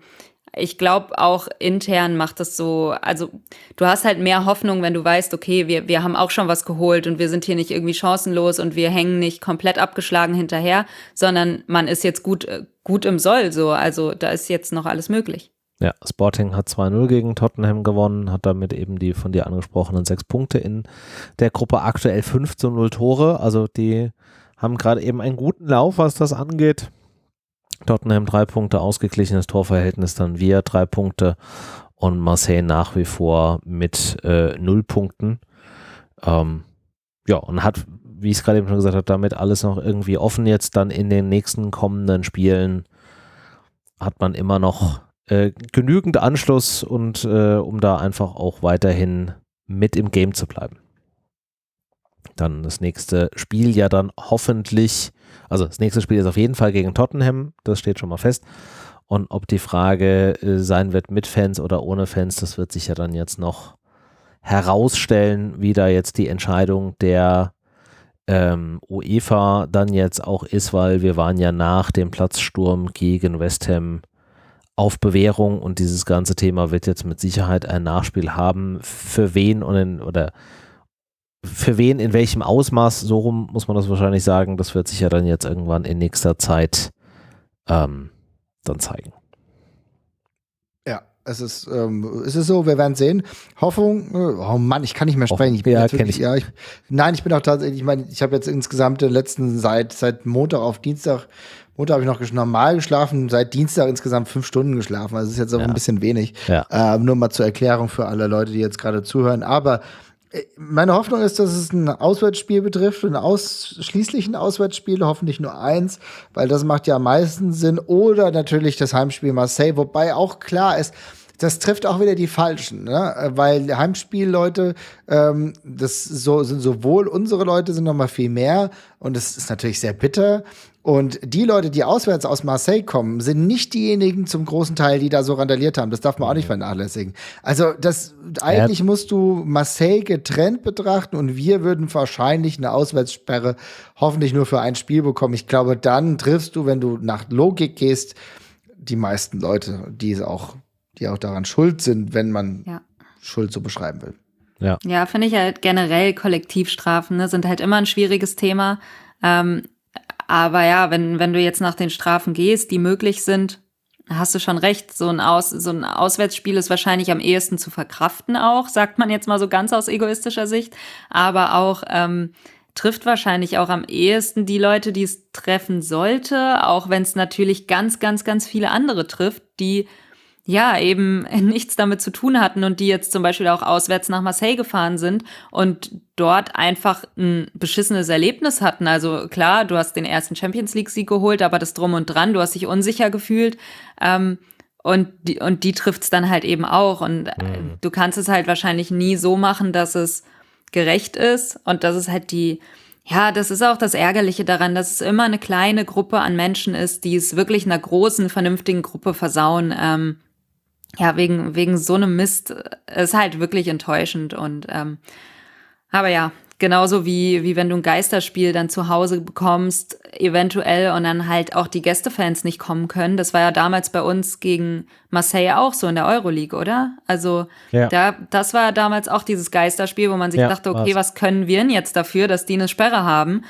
ich glaube auch intern macht das so, also du hast halt mehr Hoffnung, wenn du weißt, okay, wir, wir haben auch schon was geholt und wir sind hier nicht irgendwie chancenlos und wir hängen nicht komplett abgeschlagen hinterher, sondern man ist jetzt gut, gut im Soll so. Also da ist jetzt noch alles möglich. Ja, Sporting hat 2-0 gegen Tottenham gewonnen, hat damit eben die von dir angesprochenen sechs Punkte in der Gruppe aktuell 5 zu 0 Tore. Also die haben gerade eben einen guten Lauf, was das angeht. Tottenham drei Punkte, ausgeglichenes Torverhältnis, dann wir drei Punkte und Marseille nach wie vor mit äh, null Punkten. Ähm, ja, und hat, wie ich es gerade eben schon gesagt habe, damit alles noch irgendwie offen jetzt dann in den nächsten kommenden Spielen hat man immer noch äh, genügend Anschluss und äh, um da einfach auch weiterhin mit im Game zu bleiben. Dann das nächste Spiel ja dann hoffentlich, also das nächste Spiel ist auf jeden Fall gegen Tottenham, das steht schon mal fest. Und ob die Frage äh, sein wird mit Fans oder ohne Fans, das wird sich ja dann jetzt noch herausstellen, wie da jetzt die Entscheidung der ähm, UEFA dann jetzt auch ist, weil wir waren ja nach dem Platzsturm gegen West Ham auf Bewährung und dieses ganze Thema wird jetzt mit Sicherheit ein Nachspiel haben. Für wen und in, oder für wen in welchem Ausmaß, so rum muss man das wahrscheinlich sagen, das wird sich ja dann jetzt irgendwann in nächster Zeit ähm, dann zeigen. Ja, es ist, ähm, es ist so, wir werden sehen. Hoffnung, äh, oh Mann, ich kann nicht mehr sprechen. Ich bin ja, wirklich, ich. Ja, ich, nein, ich bin auch tatsächlich, ich meine, ich habe jetzt insgesamt den letzten, seit, seit Montag auf Dienstag Montag habe ich noch normal geschlafen, seit Dienstag insgesamt fünf Stunden geschlafen. Also ist jetzt aber ja. ein bisschen wenig. Ja. Äh, nur mal zur Erklärung für alle Leute, die jetzt gerade zuhören. Aber äh, meine Hoffnung ist, dass es ein Auswärtsspiel betrifft, ein ausschließlich ein Auswärtsspiel, hoffentlich nur eins, weil das macht ja am meisten Sinn. Oder natürlich das Heimspiel Marseille, wobei auch klar ist, das trifft auch wieder die Falschen, ne? weil Heimspielleute, ähm, das so, sind sowohl unsere Leute, sind noch mal viel mehr und es ist natürlich sehr bitter. Und die Leute, die auswärts aus Marseille kommen, sind nicht diejenigen zum großen Teil, die da so randaliert haben. Das darf man auch nicht vernachlässigen. Also das eigentlich ja. musst du Marseille getrennt betrachten und wir würden wahrscheinlich eine Auswärtssperre hoffentlich nur für ein Spiel bekommen. Ich glaube, dann triffst du, wenn du nach Logik gehst, die meisten Leute, die auch, die auch daran schuld sind, wenn man ja. Schuld so beschreiben will. Ja, ja finde ich halt generell Kollektivstrafen ne, sind halt immer ein schwieriges Thema. Ähm, aber ja, wenn, wenn du jetzt nach den Strafen gehst, die möglich sind, hast du schon recht. So ein, Aus, so ein Auswärtsspiel ist wahrscheinlich am ehesten zu verkraften auch, sagt man jetzt mal so ganz aus egoistischer Sicht. Aber auch ähm, trifft wahrscheinlich auch am ehesten die Leute, die es treffen sollte, auch wenn es natürlich ganz, ganz, ganz viele andere trifft, die ja, eben nichts damit zu tun hatten und die jetzt zum Beispiel auch auswärts nach Marseille gefahren sind und dort einfach ein beschissenes Erlebnis hatten. Also klar, du hast den ersten Champions League-Sieg geholt, aber das drum und dran, du hast dich unsicher gefühlt. Ähm, und die, und die trifft's dann halt eben auch. Und äh, mhm. du kannst es halt wahrscheinlich nie so machen, dass es gerecht ist und dass es halt die, ja, das ist auch das Ärgerliche daran, dass es immer eine kleine Gruppe an Menschen ist, die es wirklich einer großen, vernünftigen Gruppe versauen. Ähm, ja, wegen, wegen so einem Mist äh, ist halt wirklich enttäuschend. Und ähm, aber ja, genauso wie, wie wenn du ein Geisterspiel dann zu Hause bekommst, eventuell und dann halt auch die Gästefans nicht kommen können. Das war ja damals bei uns gegen Marseille auch so in der Euroleague, oder? Also ja. da, das war damals auch dieses Geisterspiel, wo man sich ja, dachte, okay, was. was können wir denn jetzt dafür, dass die eine Sperre haben?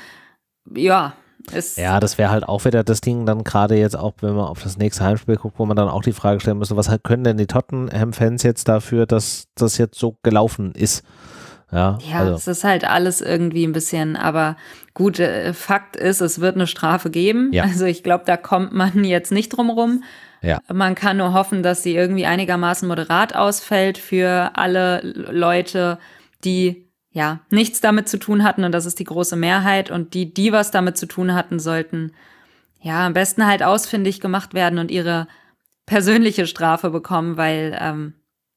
Ja, es ja, das wäre halt auch wieder das Ding, dann gerade jetzt auch, wenn man auf das nächste Heimspiel guckt, wo man dann auch die Frage stellen müsste, was können denn die Tottenham-Fans jetzt dafür, dass das jetzt so gelaufen ist? Ja, ja also. es ist halt alles irgendwie ein bisschen, aber gut, äh, Fakt ist, es wird eine Strafe geben. Ja. Also ich glaube, da kommt man jetzt nicht drum rum. Ja. Man kann nur hoffen, dass sie irgendwie einigermaßen moderat ausfällt für alle Leute, die ja, nichts damit zu tun hatten und das ist die große Mehrheit und die, die was damit zu tun hatten, sollten ja am besten halt ausfindig gemacht werden und ihre persönliche Strafe bekommen, weil ähm,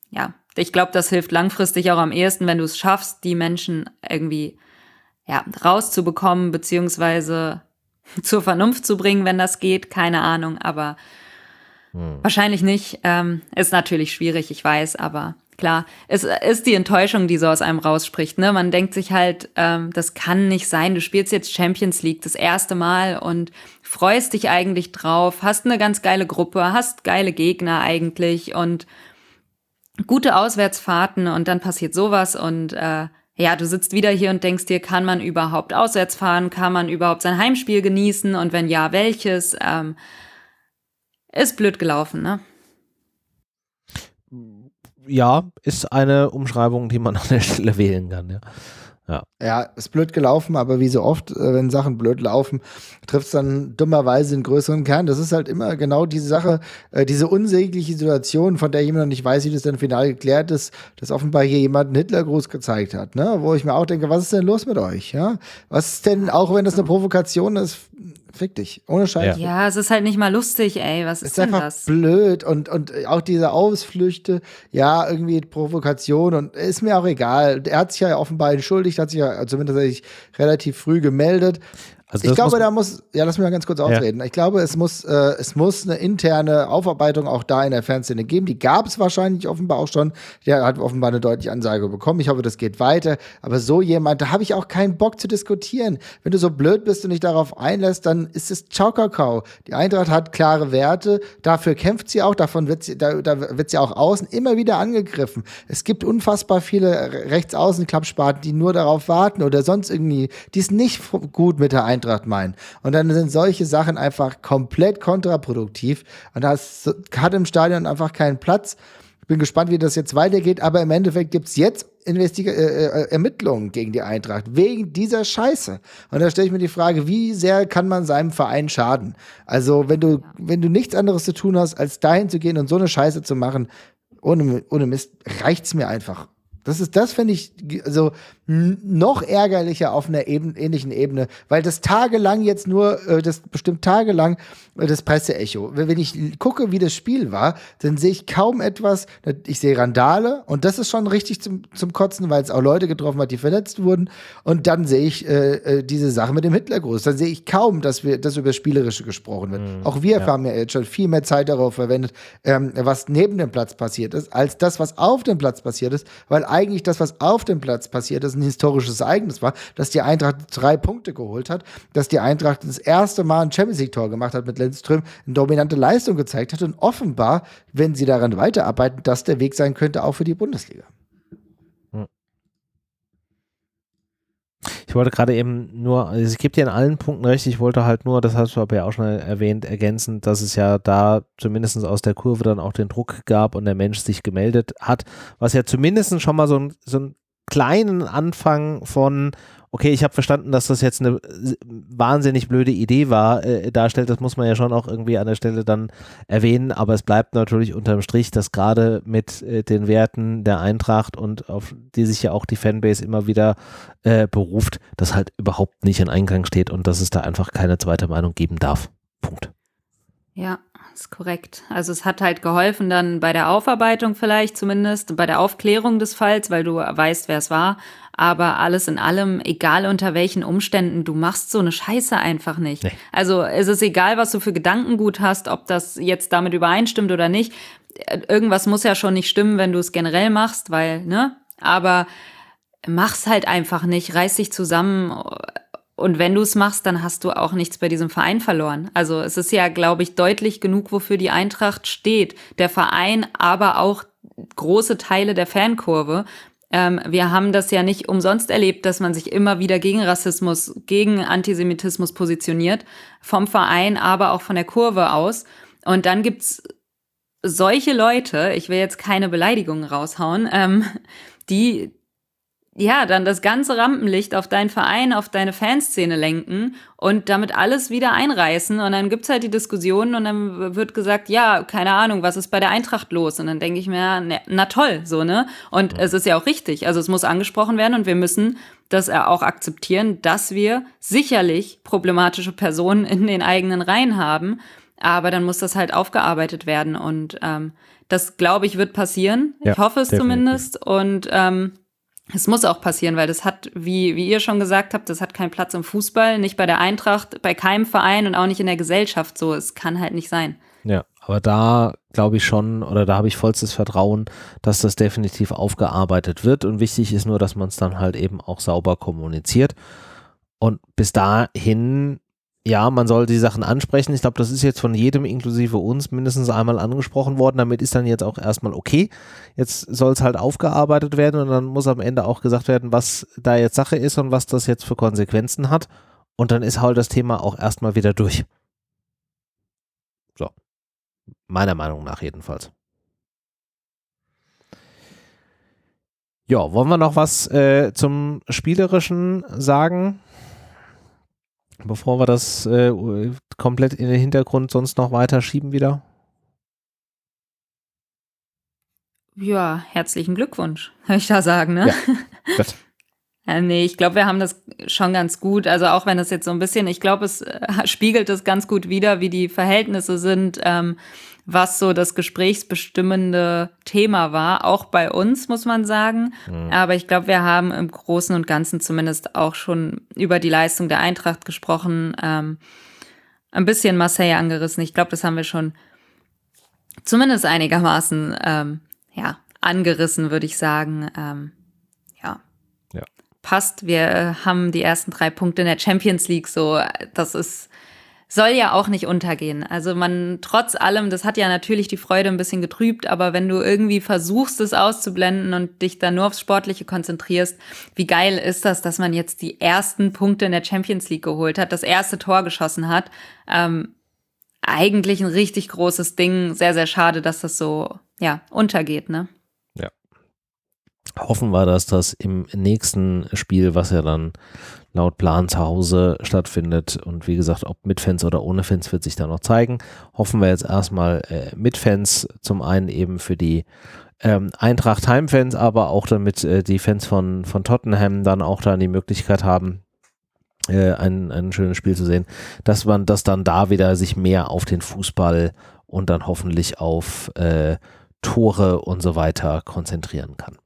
ja, ich glaube, das hilft langfristig auch am ehesten, wenn du es schaffst, die Menschen irgendwie ja rauszubekommen beziehungsweise zur Vernunft zu bringen, wenn das geht. Keine Ahnung, aber hm. wahrscheinlich nicht. Ähm, ist natürlich schwierig, ich weiß, aber klar. Es ist die Enttäuschung, die so aus einem rausspricht. Ne? Man denkt sich halt, ähm, das kann nicht sein. Du spielst jetzt Champions League das erste Mal und freust dich eigentlich drauf, hast eine ganz geile Gruppe, hast geile Gegner eigentlich und gute Auswärtsfahrten und dann passiert sowas und äh, ja, du sitzt wieder hier und denkst dir, kann man überhaupt auswärts fahren? Kann man überhaupt sein Heimspiel genießen? Und wenn ja, welches? Ähm, ist blöd gelaufen, ne? Ja, ist eine Umschreibung, die man an der Stelle wählen kann, ja. Ja. ja, ist blöd gelaufen, aber wie so oft, äh, wenn Sachen blöd laufen, trifft es dann dummerweise einen größeren Kern. Das ist halt immer genau diese Sache, äh, diese unsägliche Situation, von der jemand noch nicht weiß, wie das dann final geklärt ist, dass offenbar hier jemand einen Hitlergruß gezeigt hat, ne? Wo ich mir auch denke, was ist denn los mit euch? Ja? Was ist denn, auch wenn das eine Provokation ist, Fick dich. Ohne Scheiß. Ja. ja, es ist halt nicht mal lustig, ey. Was ist, ist denn einfach das? blöd und, und auch diese Ausflüchte, ja, irgendwie Provokation und ist mir auch egal. Er hat sich ja offenbar entschuldigt, hat sich ja zumindest sich relativ früh gemeldet. Also ich glaube, da muss, ja, lass mich mal ganz kurz ausreden. Ja. Ich glaube, es muss, äh, es muss eine interne Aufarbeitung auch da in der Fernszene geben. Die gab es wahrscheinlich offenbar auch schon. Der hat offenbar eine deutliche Ansage bekommen. Ich hoffe, das geht weiter. Aber so jemand, da habe ich auch keinen Bock zu diskutieren. Wenn du so blöd bist und dich darauf einlässt, dann ist es Ciao Kakao. Die Eintracht hat klare Werte. Dafür kämpft sie auch. Davon wird sie, da, da wird sie auch außen immer wieder angegriffen. Es gibt unfassbar viele Rechtsaußen-Klappspaten, die nur darauf warten oder sonst irgendwie, die es nicht gut mit der Eintracht Eintracht meinen. Und dann sind solche Sachen einfach komplett kontraproduktiv. Und das hat im Stadion einfach keinen Platz. Ich bin gespannt, wie das jetzt weitergeht, aber im Endeffekt gibt es jetzt Investig äh, äh, Ermittlungen gegen die Eintracht wegen dieser Scheiße. Und da stelle ich mir die Frage, wie sehr kann man seinem Verein schaden? Also, wenn du, wenn du nichts anderes zu tun hast, als dahin zu gehen und so eine Scheiße zu machen, ohne, ohne Mist, reicht's mir einfach Das ist, das finde ich, also noch ärgerlicher auf einer eben, ähnlichen Ebene, weil das tagelang jetzt nur, äh, das bestimmt tagelang äh, das Presseecho. Wenn ich gucke, wie das Spiel war, dann sehe ich kaum etwas. Ich sehe Randale und das ist schon richtig zum, zum Kotzen, weil es auch Leute getroffen hat, die verletzt wurden. Und dann sehe ich äh, äh diese Sache mit dem Hitlergruß. Dann sehe ich kaum, dass wir, dass über Spielerische gesprochen wird. Mhm. Auch wir ja. haben ja jetzt schon viel mehr Zeit darauf verwendet, ähm, was neben dem Platz passiert ist, als das, was auf dem Platz passiert ist, weil eigentlich das, was auf dem Platz passiert ist, ein historisches Ereignis war, dass die Eintracht drei Punkte geholt hat, dass die Eintracht das erste Mal ein Champions League-Tor gemacht hat mit Lindström, eine dominante Leistung gezeigt hat und offenbar, wenn sie daran weiterarbeiten, das der Weg sein könnte, auch für die Bundesliga. Ich wollte gerade eben nur, ich gebe dir in allen Punkten recht, ich wollte halt nur, das hast du aber ja auch schon erwähnt, ergänzen, dass es ja da zumindest aus der Kurve dann auch den Druck gab und der Mensch sich gemeldet hat, was ja zumindest schon mal so ein, so ein kleinen Anfang von, okay, ich habe verstanden, dass das jetzt eine wahnsinnig blöde Idee war, äh, darstellt. Das muss man ja schon auch irgendwie an der Stelle dann erwähnen. Aber es bleibt natürlich unterm Strich, dass gerade mit äh, den Werten der Eintracht und auf die sich ja auch die Fanbase immer wieder äh, beruft, das halt überhaupt nicht in Eingang steht und dass es da einfach keine zweite Meinung geben darf. Punkt. Ja, ist korrekt. Also es hat halt geholfen dann bei der Aufarbeitung vielleicht zumindest, bei der Aufklärung des Falls, weil du weißt, wer es war. Aber alles in allem, egal unter welchen Umständen, du machst so eine Scheiße einfach nicht. Nee. Also es ist egal, was du für Gedankengut hast, ob das jetzt damit übereinstimmt oder nicht. Irgendwas muss ja schon nicht stimmen, wenn du es generell machst, weil, ne? Aber mach's halt einfach nicht, reiß dich zusammen und wenn du es machst, dann hast du auch nichts bei diesem Verein verloren. Also es ist ja, glaube ich, deutlich genug, wofür die Eintracht steht. Der Verein, aber auch große Teile der Fankurve. Ähm, wir haben das ja nicht umsonst erlebt, dass man sich immer wieder gegen Rassismus, gegen Antisemitismus positioniert. Vom Verein, aber auch von der Kurve aus. Und dann gibt's solche Leute, ich will jetzt keine Beleidigungen raushauen, ähm, die ja, dann das ganze Rampenlicht auf deinen Verein, auf deine Fanszene lenken und damit alles wieder einreißen. Und dann gibt's halt die Diskussionen und dann wird gesagt, ja, keine Ahnung, was ist bei der Eintracht los? Und dann denke ich mir, na, na toll, so, ne? Und es ist ja auch richtig. Also es muss angesprochen werden und wir müssen das auch akzeptieren, dass wir sicherlich problematische Personen in den eigenen Reihen haben. Aber dann muss das halt aufgearbeitet werden. Und ähm, das, glaube ich, wird passieren. Ja, ich hoffe es definitiv. zumindest. Und ähm, es muss auch passieren, weil das hat, wie, wie ihr schon gesagt habt, das hat keinen Platz im Fußball, nicht bei der Eintracht, bei keinem Verein und auch nicht in der Gesellschaft so. Es kann halt nicht sein. Ja, aber da glaube ich schon, oder da habe ich vollstes Vertrauen, dass das definitiv aufgearbeitet wird. Und wichtig ist nur, dass man es dann halt eben auch sauber kommuniziert. Und bis dahin ja, man soll die Sachen ansprechen. Ich glaube, das ist jetzt von jedem inklusive uns mindestens einmal angesprochen worden. Damit ist dann jetzt auch erstmal okay. Jetzt soll es halt aufgearbeitet werden und dann muss am Ende auch gesagt werden, was da jetzt Sache ist und was das jetzt für Konsequenzen hat. Und dann ist halt das Thema auch erstmal wieder durch. So. Meiner Meinung nach jedenfalls. Ja, wollen wir noch was äh, zum Spielerischen sagen? Bevor wir das äh, komplett in den Hintergrund sonst noch weiter schieben wieder? Ja, herzlichen Glückwunsch, würde ich da sagen, ne? Ja, äh, nee, ich glaube, wir haben das schon ganz gut. Also auch wenn es jetzt so ein bisschen, ich glaube, es äh, spiegelt es ganz gut wider, wie die Verhältnisse sind. Ähm, was so das gesprächsbestimmende Thema war, auch bei uns, muss man sagen. Mhm. Aber ich glaube, wir haben im Großen und Ganzen zumindest auch schon über die Leistung der Eintracht gesprochen, ähm, ein bisschen Marseille angerissen. Ich glaube, das haben wir schon zumindest einigermaßen ähm, ja, angerissen, würde ich sagen. Ähm, ja. ja. Passt. Wir äh, haben die ersten drei Punkte in der Champions League. So, das ist soll ja auch nicht untergehen. Also man, trotz allem, das hat ja natürlich die Freude ein bisschen getrübt, aber wenn du irgendwie versuchst, es auszublenden und dich dann nur aufs Sportliche konzentrierst, wie geil ist das, dass man jetzt die ersten Punkte in der Champions League geholt hat, das erste Tor geschossen hat. Ähm, eigentlich ein richtig großes Ding. Sehr, sehr schade, dass das so, ja, untergeht, ne? Ja. hoffen wir, dass das im nächsten Spiel, was ja dann laut Plan zu Hause stattfindet und wie gesagt, ob mit Fans oder ohne Fans wird sich da noch zeigen. Hoffen wir jetzt erstmal äh, mit Fans, zum einen eben für die ähm, Eintracht Heimfans, aber auch damit äh, die Fans von, von Tottenham dann auch dann die Möglichkeit haben, äh, ein, ein schönes Spiel zu sehen, dass man das dann da wieder sich mehr auf den Fußball und dann hoffentlich auf äh, Tore und so weiter konzentrieren kann.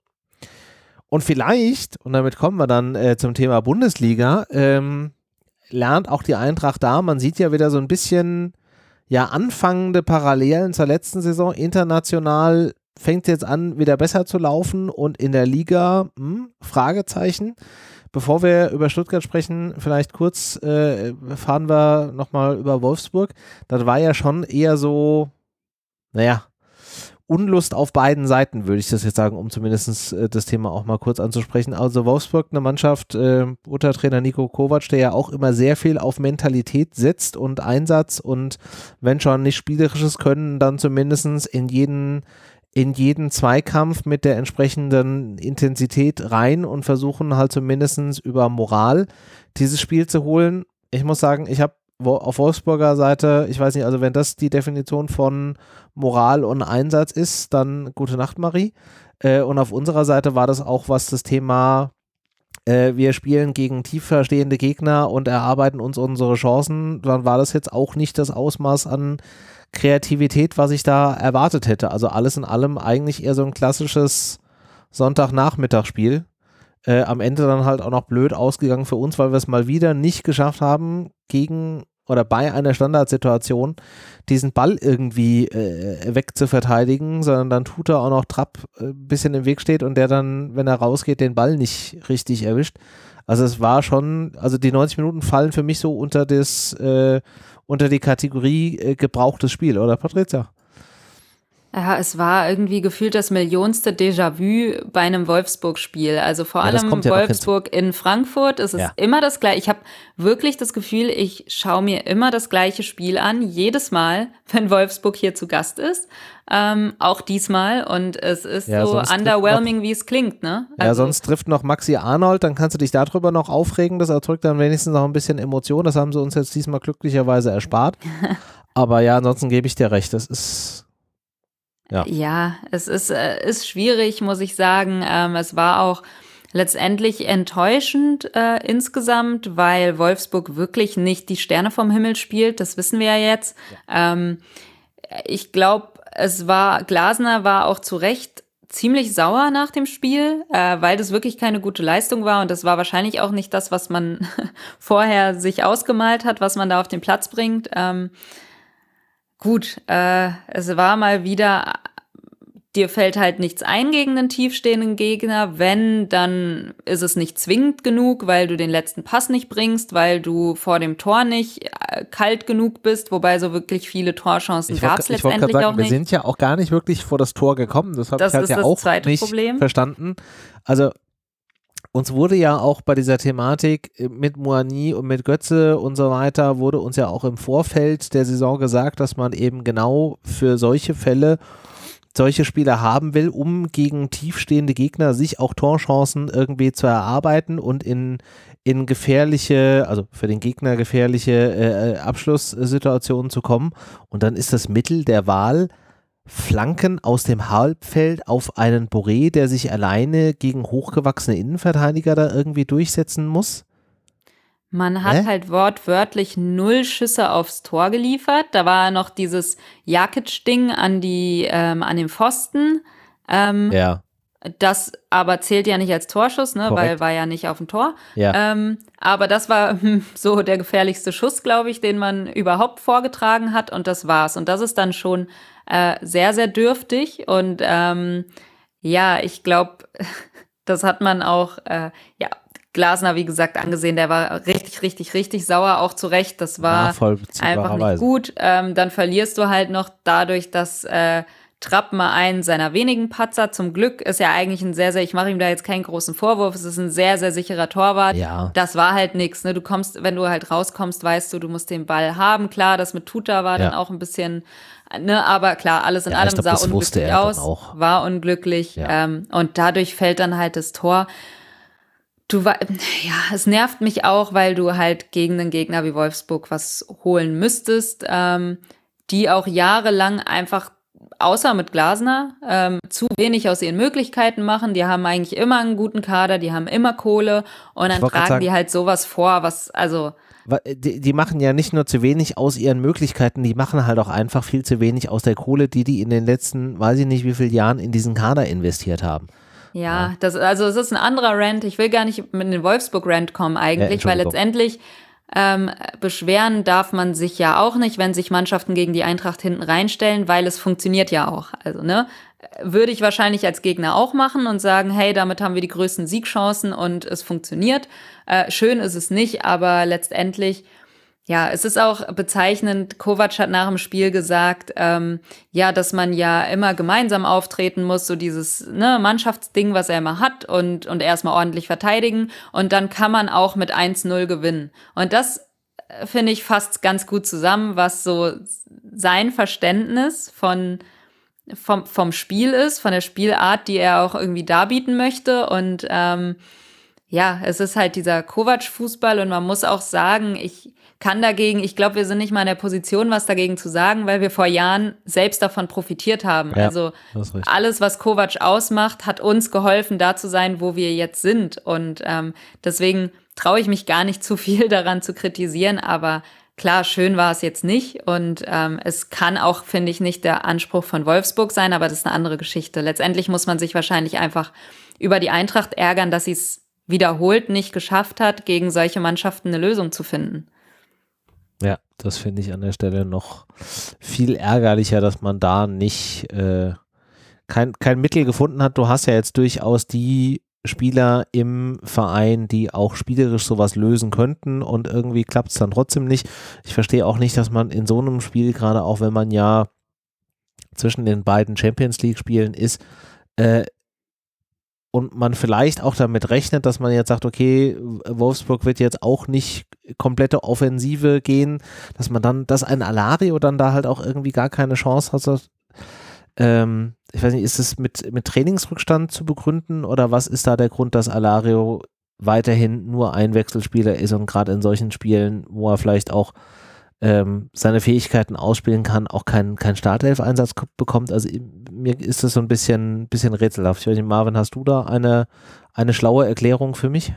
Und vielleicht, und damit kommen wir dann äh, zum Thema Bundesliga, ähm, lernt auch die Eintracht da. Man sieht ja wieder so ein bisschen ja anfangende Parallelen zur letzten Saison. International fängt jetzt an, wieder besser zu laufen und in der Liga, hm, Fragezeichen. Bevor wir über Stuttgart sprechen, vielleicht kurz äh, fahren wir nochmal über Wolfsburg. Das war ja schon eher so, naja, Unlust auf beiden Seiten, würde ich das jetzt sagen, um zumindest äh, das Thema auch mal kurz anzusprechen. Also Wolfsburg, eine Mannschaft äh, unter Trainer Nico Kovac, der ja auch immer sehr viel auf Mentalität setzt und Einsatz und wenn schon nicht spielerisches Können, dann zumindest in jeden in jeden Zweikampf mit der entsprechenden Intensität rein und versuchen halt zumindest über Moral dieses Spiel zu holen. Ich muss sagen, ich habe auf Wolfsburger Seite, ich weiß nicht, also wenn das die Definition von Moral und Einsatz ist, dann gute Nacht, Marie. Äh, und auf unserer Seite war das auch, was das Thema, äh, wir spielen gegen tiefer stehende Gegner und erarbeiten uns unsere Chancen, dann war das jetzt auch nicht das Ausmaß an Kreativität, was ich da erwartet hätte. Also alles in allem eigentlich eher so ein klassisches Sonntagnachmittagsspiel. Äh, am Ende dann halt auch noch blöd ausgegangen für uns, weil wir es mal wieder nicht geschafft haben, gegen oder bei einer Standardsituation diesen Ball irgendwie äh, wegzuverteidigen, sondern dann tut er auch noch Trapp ein äh, bisschen im Weg steht und der dann, wenn er rausgeht, den Ball nicht richtig erwischt. Also es war schon, also die 90 Minuten fallen für mich so unter das, äh, unter die Kategorie äh, gebrauchtes Spiel, oder Patricia? Ja, es war irgendwie gefühlt das millionste Déjà-vu bei einem Wolfsburg-Spiel. Also vor ja, allem ja Wolfsburg in Frankfurt. Es ist ja. immer das gleiche. Ich habe wirklich das Gefühl, ich schaue mir immer das gleiche Spiel an, jedes Mal, wenn Wolfsburg hier zu Gast ist. Ähm, auch diesmal. Und es ist so underwhelming, wie es klingt, ne? Also ja, sonst trifft noch Maxi Arnold, dann kannst du dich darüber noch aufregen. Das erdrückt dann wenigstens noch ein bisschen Emotion. Das haben sie uns jetzt diesmal glücklicherweise erspart. Aber ja, ansonsten gebe ich dir recht. Das ist ja, ja es ist, äh, ist schwierig, muss ich sagen. Ähm, es war auch letztendlich enttäuschend äh, insgesamt, weil Wolfsburg wirklich nicht die Sterne vom Himmel spielt. Das wissen wir ja jetzt. Ja. Ähm, ich glaube, es war, Glasner war auch zu Recht ziemlich sauer nach dem Spiel, äh, weil das wirklich keine gute Leistung war und das war wahrscheinlich auch nicht das, was man vorher sich ausgemalt hat, was man da auf den Platz bringt. Ähm, Gut, äh, es war mal wieder, dir fällt halt nichts ein gegen einen tiefstehenden Gegner. Wenn, dann ist es nicht zwingend genug, weil du den letzten Pass nicht bringst, weil du vor dem Tor nicht äh, kalt genug bist, wobei so wirklich viele Torchancen gab es letztendlich sagen, auch nicht. Wir sind ja auch gar nicht wirklich vor das Tor gekommen. Das habe ich halt ja auch nicht Problem. verstanden. Also uns wurde ja auch bei dieser Thematik äh, mit Moani und mit Götze und so weiter, wurde uns ja auch im Vorfeld der Saison gesagt, dass man eben genau für solche Fälle solche Spieler haben will, um gegen tiefstehende Gegner sich auch Torchancen irgendwie zu erarbeiten und in, in gefährliche, also für den Gegner gefährliche äh, äh Abschlusssituationen zu kommen. Und dann ist das Mittel der Wahl Flanken aus dem Halbfeld auf einen Boré, der sich alleine gegen hochgewachsene Innenverteidiger da irgendwie durchsetzen muss? Man hat Hä? halt wortwörtlich null Schüsse aufs Tor geliefert. Da war noch dieses Jakic-Ding an, ähm, an dem Pfosten. Ähm, ja. Das aber zählt ja nicht als Torschuss, ne, weil war ja nicht auf dem Tor. Ja. Ähm, aber das war so der gefährlichste Schuss, glaube ich, den man überhaupt vorgetragen hat. Und das war's. Und das ist dann schon äh, sehr, sehr dürftig. Und ähm, ja, ich glaube, das hat man auch, äh, ja, Glasner, wie gesagt, angesehen, der war richtig, richtig, richtig sauer, auch zu Recht. Das war einfach nicht gut. Ähm, dann verlierst du halt noch dadurch, dass äh, Trapp mal einen seiner wenigen Patzer. Zum Glück ist er eigentlich ein sehr, sehr, ich mache ihm da jetzt keinen großen Vorwurf, es ist ein sehr, sehr sicherer Torwart. Ja. Das war halt nichts. Ne? Du kommst, wenn du halt rauskommst, weißt du, du musst den Ball haben. Klar, das mit Tuta war ja. dann auch ein bisschen ne, aber klar, alles in ja, allem glaub, sah unglücklich aus, war unglücklich ja. ähm, und dadurch fällt dann halt das Tor. Du ja, es nervt mich auch, weil du halt gegen einen Gegner wie Wolfsburg was holen müsstest, ähm, die auch jahrelang einfach außer mit Glasner, ähm, zu wenig aus ihren Möglichkeiten machen. Die haben eigentlich immer einen guten Kader, die haben immer Kohle und dann tragen sagen, die halt sowas vor, was, also. Die, die, machen ja nicht nur zu wenig aus ihren Möglichkeiten, die machen halt auch einfach viel zu wenig aus der Kohle, die die in den letzten, weiß ich nicht wie viele Jahren in diesen Kader investiert haben. Ja, ja. Das, also es ist ein anderer Rant. Ich will gar nicht mit dem Wolfsburg-Rant kommen eigentlich, ja, weil letztendlich ähm, beschweren darf man sich ja auch nicht, wenn sich Mannschaften gegen die Eintracht hinten reinstellen, weil es funktioniert ja auch. Also, ne? Würde ich wahrscheinlich als Gegner auch machen und sagen, hey, damit haben wir die größten Siegchancen und es funktioniert. Äh, schön ist es nicht, aber letztendlich ja, es ist auch bezeichnend. Kovac hat nach dem Spiel gesagt, ähm, ja, dass man ja immer gemeinsam auftreten muss, so dieses ne, Mannschaftsding, was er immer hat und, und erstmal ordentlich verteidigen. Und dann kann man auch mit 1-0 gewinnen. Und das äh, finde ich fast ganz gut zusammen, was so sein Verständnis von vom, vom Spiel ist, von der Spielart, die er auch irgendwie darbieten möchte. Und ähm, ja, es ist halt dieser Kovac-Fußball und man muss auch sagen, ich kann dagegen, ich glaube, wir sind nicht mal in der Position, was dagegen zu sagen, weil wir vor Jahren selbst davon profitiert haben. Ja, also alles, was Kovac ausmacht, hat uns geholfen, da zu sein, wo wir jetzt sind. Und ähm, deswegen traue ich mich gar nicht zu viel daran zu kritisieren, aber Klar, schön war es jetzt nicht und ähm, es kann auch, finde ich, nicht der Anspruch von Wolfsburg sein, aber das ist eine andere Geschichte. Letztendlich muss man sich wahrscheinlich einfach über die Eintracht ärgern, dass sie es wiederholt nicht geschafft hat, gegen solche Mannschaften eine Lösung zu finden. Ja, das finde ich an der Stelle noch viel ärgerlicher, dass man da nicht äh, kein, kein Mittel gefunden hat. Du hast ja jetzt durchaus die Spieler im Verein, die auch spielerisch sowas lösen könnten und irgendwie klappt es dann trotzdem nicht. Ich verstehe auch nicht, dass man in so einem Spiel, gerade auch wenn man ja zwischen den beiden Champions League Spielen ist, äh, und man vielleicht auch damit rechnet, dass man jetzt sagt, okay, Wolfsburg wird jetzt auch nicht komplette Offensive gehen, dass man dann, dass ein Alario dann da halt auch irgendwie gar keine Chance hat. Ähm, ich weiß nicht, ist es mit, mit Trainingsrückstand zu begründen oder was ist da der Grund, dass Alario weiterhin nur ein Wechselspieler ist und gerade in solchen Spielen, wo er vielleicht auch ähm, seine Fähigkeiten ausspielen kann, auch keinen kein Startelf-Einsatz bekommt. Also mir ist das so ein bisschen, bisschen rätselhaft. Ich weiß nicht, Marvin, hast du da eine, eine schlaue Erklärung für mich?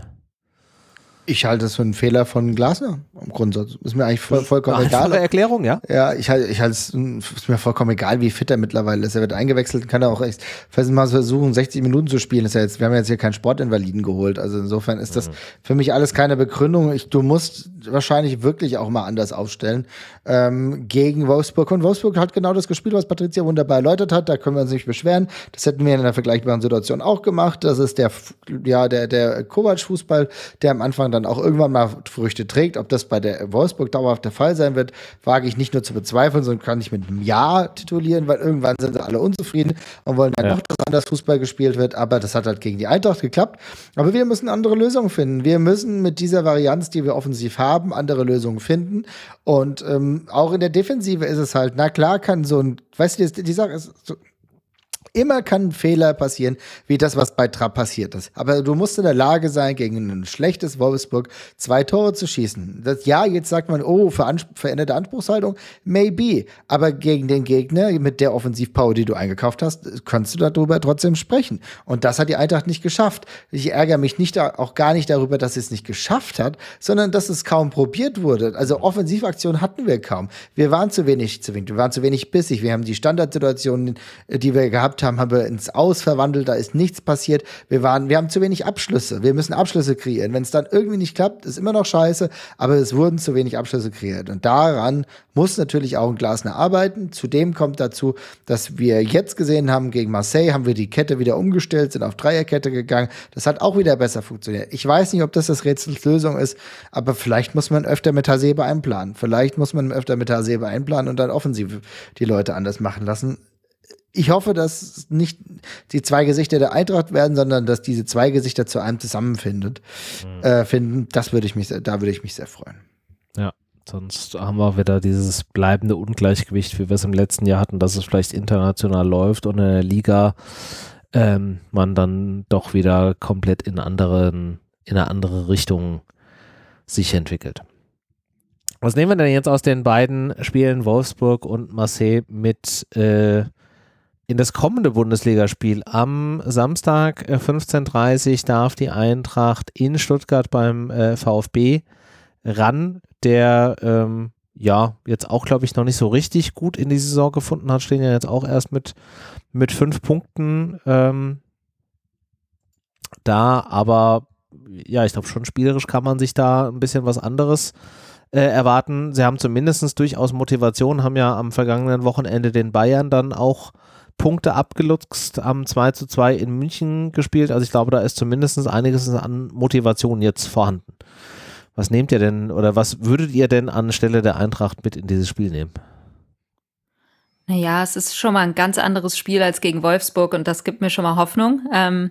Ich halte es für einen Fehler von Glasner im Grundsatz. Ist mir eigentlich voll, vollkommen Ach, egal. Erklärung, ja? Ja, ich halte ich halte es ist mir vollkommen egal, wie fit er mittlerweile ist. Er wird eingewechselt, kann er auch echt mal versuchen, 60 Minuten zu spielen. Ist ja jetzt, wir haben jetzt hier keinen Sportinvaliden geholt. Also insofern ist das mhm. für mich alles keine Begründung. Ich, du musst wahrscheinlich wirklich auch mal anders aufstellen ähm, gegen Wolfsburg. Und Wolfsburg hat genau das gespielt, was Patricia wunderbar erläutert hat. Da können wir uns nicht beschweren. Das hätten wir in einer vergleichbaren Situation auch gemacht. Das ist der, ja, der, der Kovac-Fußball, der am Anfang dann auch irgendwann mal Früchte trägt. Ob das bei der Wolfsburg dauerhaft der Fall sein wird, wage ich nicht nur zu bezweifeln, sondern kann ich mit einem Ja titulieren, weil irgendwann sind alle unzufrieden und wollen dann ja. noch, dass anders Fußball gespielt wird. Aber das hat halt gegen die Eintracht geklappt. Aber wir müssen andere Lösungen finden. Wir müssen mit dieser Varianz, die wir offensiv haben, andere Lösungen finden. Und ähm, auch in der Defensive ist es halt, na klar kann so ein, weißt du, die, die Sache ist, so, Immer kann ein Fehler passieren, wie das, was bei Trapp passiert ist. Aber du musst in der Lage sein, gegen ein schlechtes Wolfsburg zwei Tore zu schießen. Das, ja, jetzt sagt man, oh, veränderte Anspruchshaltung, maybe. Aber gegen den Gegner mit der Offensivpower, die du eingekauft hast, kannst du darüber trotzdem sprechen. Und das hat die Eintracht nicht geschafft. Ich ärgere mich nicht auch gar nicht darüber, dass sie es nicht geschafft hat, sondern dass es kaum probiert wurde. Also Offensivaktionen hatten wir kaum. Wir waren zu wenig zu wenig, wir waren zu wenig bissig. Wir haben die Standardsituationen, die wir gehabt haben, haben wir ins Aus verwandelt, da ist nichts passiert. Wir waren, wir haben zu wenig Abschlüsse. Wir müssen Abschlüsse kreieren. Wenn es dann irgendwie nicht klappt, ist immer noch scheiße, aber es wurden zu wenig Abschlüsse kreiert. Und daran muss natürlich auch ein Glasner arbeiten. Zudem kommt dazu, dass wir jetzt gesehen haben, gegen Marseille haben wir die Kette wieder umgestellt, sind auf Dreierkette gegangen. Das hat auch wieder besser funktioniert. Ich weiß nicht, ob das das Rätsels Lösung ist, aber vielleicht muss man öfter mit Hasebe einplanen. Vielleicht muss man öfter mit Hasebe einplanen und dann offensiv die Leute anders machen lassen ich hoffe, dass nicht die zwei Gesichter der Eintracht werden, sondern dass diese zwei Gesichter zu einem zusammenfindet, mhm. äh, finden. Das würde ich mich, da würde ich mich sehr freuen. Ja. Sonst haben wir wieder dieses bleibende Ungleichgewicht, wie wir es im letzten Jahr hatten, dass es vielleicht international läuft und in der Liga ähm, man dann doch wieder komplett in anderen, in eine andere Richtung sich entwickelt. Was nehmen wir denn jetzt aus den beiden Spielen Wolfsburg und Marseille mit äh, in das kommende Bundesligaspiel? Am Samstag äh, 15.30 darf die Eintracht in Stuttgart beim äh, VfB ran, der ähm, ja jetzt auch, glaube ich, noch nicht so richtig gut in die Saison gefunden hat, stehen ja jetzt auch erst mit, mit fünf Punkten ähm, da, aber ja, ich glaube schon spielerisch kann man sich da ein bisschen was anderes äh, erwarten. Sie haben zumindest durchaus Motivation, haben ja am vergangenen Wochenende den Bayern dann auch Punkte abgeluchst, haben 2 zu 2 in München gespielt. Also ich glaube, da ist zumindest einiges an Motivation jetzt vorhanden. Was nehmt ihr denn oder was würdet ihr denn anstelle der Eintracht mit in dieses Spiel nehmen? Naja, es ist schon mal ein ganz anderes Spiel als gegen Wolfsburg und das gibt mir schon mal Hoffnung. Ähm,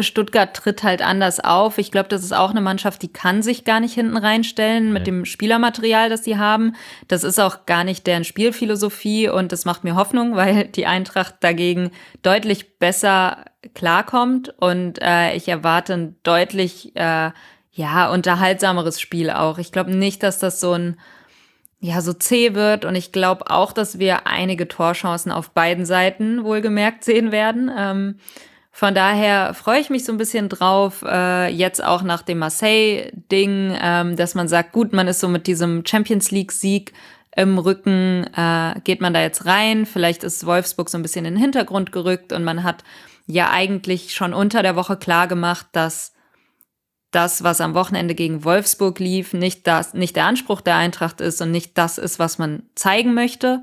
Stuttgart tritt halt anders auf. Ich glaube, das ist auch eine Mannschaft, die kann sich gar nicht hinten reinstellen mit dem Spielermaterial, das sie haben. Das ist auch gar nicht deren Spielphilosophie und das macht mir Hoffnung, weil die Eintracht dagegen deutlich besser klarkommt und äh, ich erwarte ein deutlich äh, ja unterhaltsameres Spiel auch. Ich glaube nicht, dass das so ein ja, so zäh wird. Und ich glaube auch, dass wir einige Torchancen auf beiden Seiten wohlgemerkt sehen werden. Ähm, von daher freue ich mich so ein bisschen drauf, äh, jetzt auch nach dem Marseille-Ding, ähm, dass man sagt, gut, man ist so mit diesem Champions League-Sieg im Rücken, äh, geht man da jetzt rein. Vielleicht ist Wolfsburg so ein bisschen in den Hintergrund gerückt und man hat ja eigentlich schon unter der Woche klar gemacht, dass das, was am Wochenende gegen Wolfsburg lief, nicht das, nicht der Anspruch der Eintracht ist und nicht das ist, was man zeigen möchte.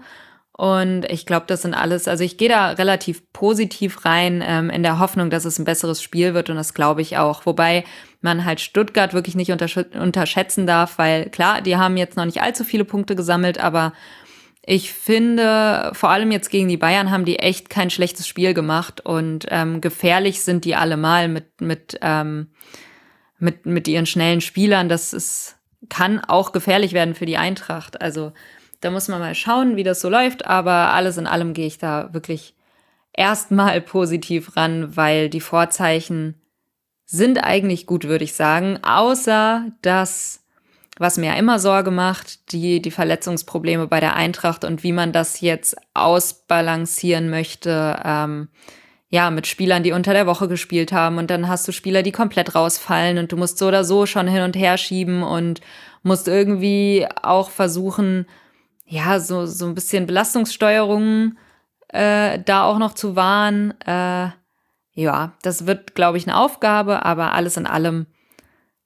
Und ich glaube, das sind alles, also ich gehe da relativ positiv rein, ähm, in der Hoffnung, dass es ein besseres Spiel wird und das glaube ich auch. Wobei man halt Stuttgart wirklich nicht untersch unterschätzen darf, weil klar, die haben jetzt noch nicht allzu viele Punkte gesammelt, aber ich finde, vor allem jetzt gegen die Bayern haben die echt kein schlechtes Spiel gemacht und ähm, gefährlich sind die allemal mit, mit, ähm, mit, mit ihren schnellen Spielern. Das ist, kann auch gefährlich werden für die Eintracht. Also da muss man mal schauen, wie das so läuft, aber alles in allem gehe ich da wirklich erstmal positiv ran, weil die Vorzeichen sind eigentlich gut, würde ich sagen, außer dass, was mir immer Sorge macht, die, die Verletzungsprobleme bei der Eintracht und wie man das jetzt ausbalancieren möchte, ähm, ja, mit Spielern, die unter der Woche gespielt haben und dann hast du Spieler, die komplett rausfallen und du musst so oder so schon hin und her schieben und musst irgendwie auch versuchen, ja, so, so ein bisschen Belastungssteuerung äh, da auch noch zu wahren. Äh, ja, das wird, glaube ich, eine Aufgabe, aber alles in allem,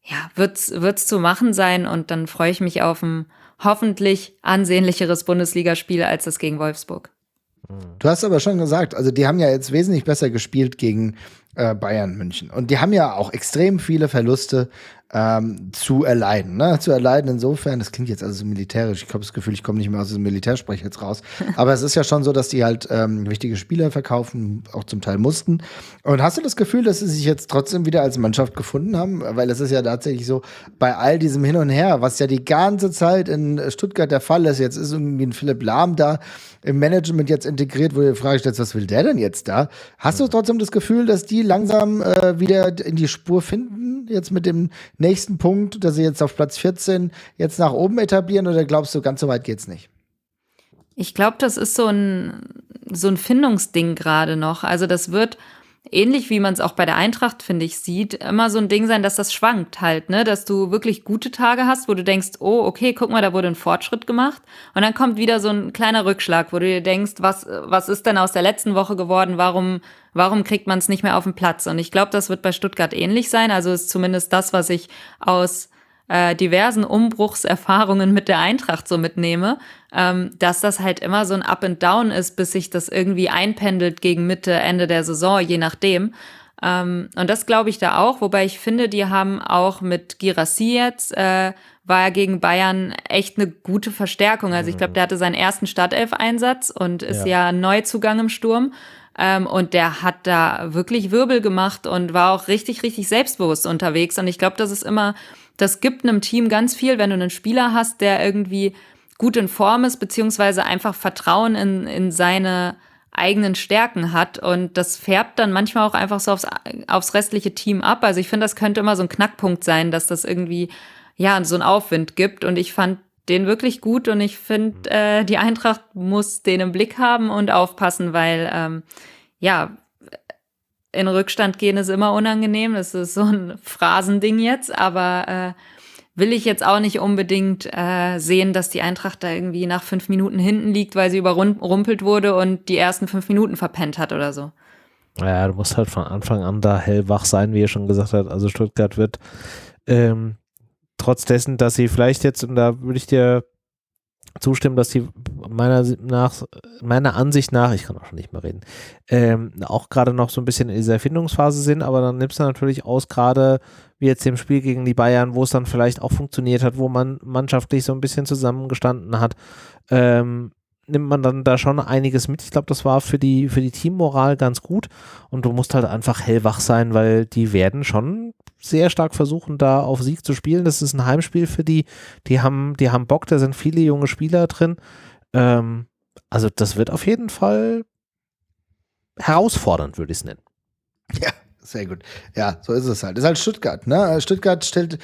ja, wird's, wird's zu machen sein und dann freue ich mich auf ein hoffentlich ansehnlicheres Bundesligaspiel als das gegen Wolfsburg. Du hast aber schon gesagt, also die haben ja jetzt wesentlich besser gespielt gegen äh, Bayern München. Und die haben ja auch extrem viele Verluste ähm, zu erleiden. Ne? Zu erleiden insofern, das klingt jetzt also so militärisch, ich habe das Gefühl, ich komme nicht mehr aus diesem Militärsprech jetzt raus. Aber es ist ja schon so, dass die halt ähm, wichtige Spieler verkaufen, auch zum Teil mussten. Und hast du das Gefühl, dass sie sich jetzt trotzdem wieder als Mannschaft gefunden haben? Weil es ist ja tatsächlich so, bei all diesem Hin und Her, was ja die ganze Zeit in Stuttgart der Fall ist, jetzt ist irgendwie ein Philipp Lahm da im Management jetzt integriert, wo du die Frage stellst, was will der denn jetzt da? Hast du trotzdem das Gefühl, dass die langsam äh, wieder in die Spur finden, jetzt mit dem nächsten Punkt, dass sie jetzt auf Platz 14 jetzt nach oben etablieren oder glaubst du, ganz so weit geht's nicht? Ich glaube, das ist so ein, so ein Findungsding gerade noch. Also das wird ähnlich wie man es auch bei der Eintracht, finde ich, sieht, immer so ein Ding sein, dass das schwankt halt, ne? Dass du wirklich gute Tage hast, wo du denkst, oh, okay, guck mal, da wurde ein Fortschritt gemacht. Und dann kommt wieder so ein kleiner Rückschlag, wo du dir denkst, was, was ist denn aus der letzten Woche geworden? Warum, warum kriegt man es nicht mehr auf den Platz? Und ich glaube, das wird bei Stuttgart ähnlich sein. Also ist zumindest das, was ich aus äh, diversen Umbruchserfahrungen mit der Eintracht so mitnehme, ähm, dass das halt immer so ein Up and Down ist, bis sich das irgendwie einpendelt gegen Mitte, Ende der Saison, je nachdem. Ähm, und das glaube ich da auch, wobei ich finde, die haben auch mit Girassi jetzt, äh, war er gegen Bayern echt eine gute Verstärkung. Also ich glaube, der hatte seinen ersten Startelf-Einsatz und ist ja, ja Neuzugang im Sturm. Ähm, und der hat da wirklich Wirbel gemacht und war auch richtig, richtig selbstbewusst unterwegs. Und ich glaube, das ist immer das gibt einem Team ganz viel, wenn du einen Spieler hast, der irgendwie gut in Form ist, beziehungsweise einfach Vertrauen in, in seine eigenen Stärken hat. Und das färbt dann manchmal auch einfach so aufs, aufs restliche Team ab. Also ich finde, das könnte immer so ein Knackpunkt sein, dass das irgendwie, ja, so einen Aufwind gibt. Und ich fand den wirklich gut und ich finde, äh, die Eintracht muss den im Blick haben und aufpassen, weil, ähm, ja, in Rückstand gehen ist immer unangenehm. Das ist so ein Phrasending jetzt, aber äh, will ich jetzt auch nicht unbedingt äh, sehen, dass die Eintracht da irgendwie nach fünf Minuten hinten liegt, weil sie überrumpelt wurde und die ersten fünf Minuten verpennt hat oder so. Ja, du musst halt von Anfang an da hellwach sein, wie er schon gesagt hat. Also Stuttgart wird ähm, trotz dessen, dass sie vielleicht jetzt, und da würde ich dir zustimmen, dass sie meiner, nach, meiner Ansicht nach, ich kann auch schon nicht mehr reden, ähm, auch gerade noch so ein bisschen in dieser Erfindungsphase sind, aber dann nimmst du natürlich aus, gerade wie jetzt dem Spiel gegen die Bayern, wo es dann vielleicht auch funktioniert hat, wo man mannschaftlich so ein bisschen zusammengestanden hat, ähm, nimmt man dann da schon einiges mit. Ich glaube, das war für die, für die Teammoral ganz gut und du musst halt einfach hellwach sein, weil die werden schon sehr stark versuchen, da auf Sieg zu spielen. Das ist ein Heimspiel für die. Die haben, die haben Bock, da sind viele junge Spieler drin. Ähm, also das wird auf jeden Fall herausfordernd, würde ich es nennen. Ja, sehr gut. Ja, so ist es halt. Das ist halt Stuttgart. Ne? Stuttgart stellt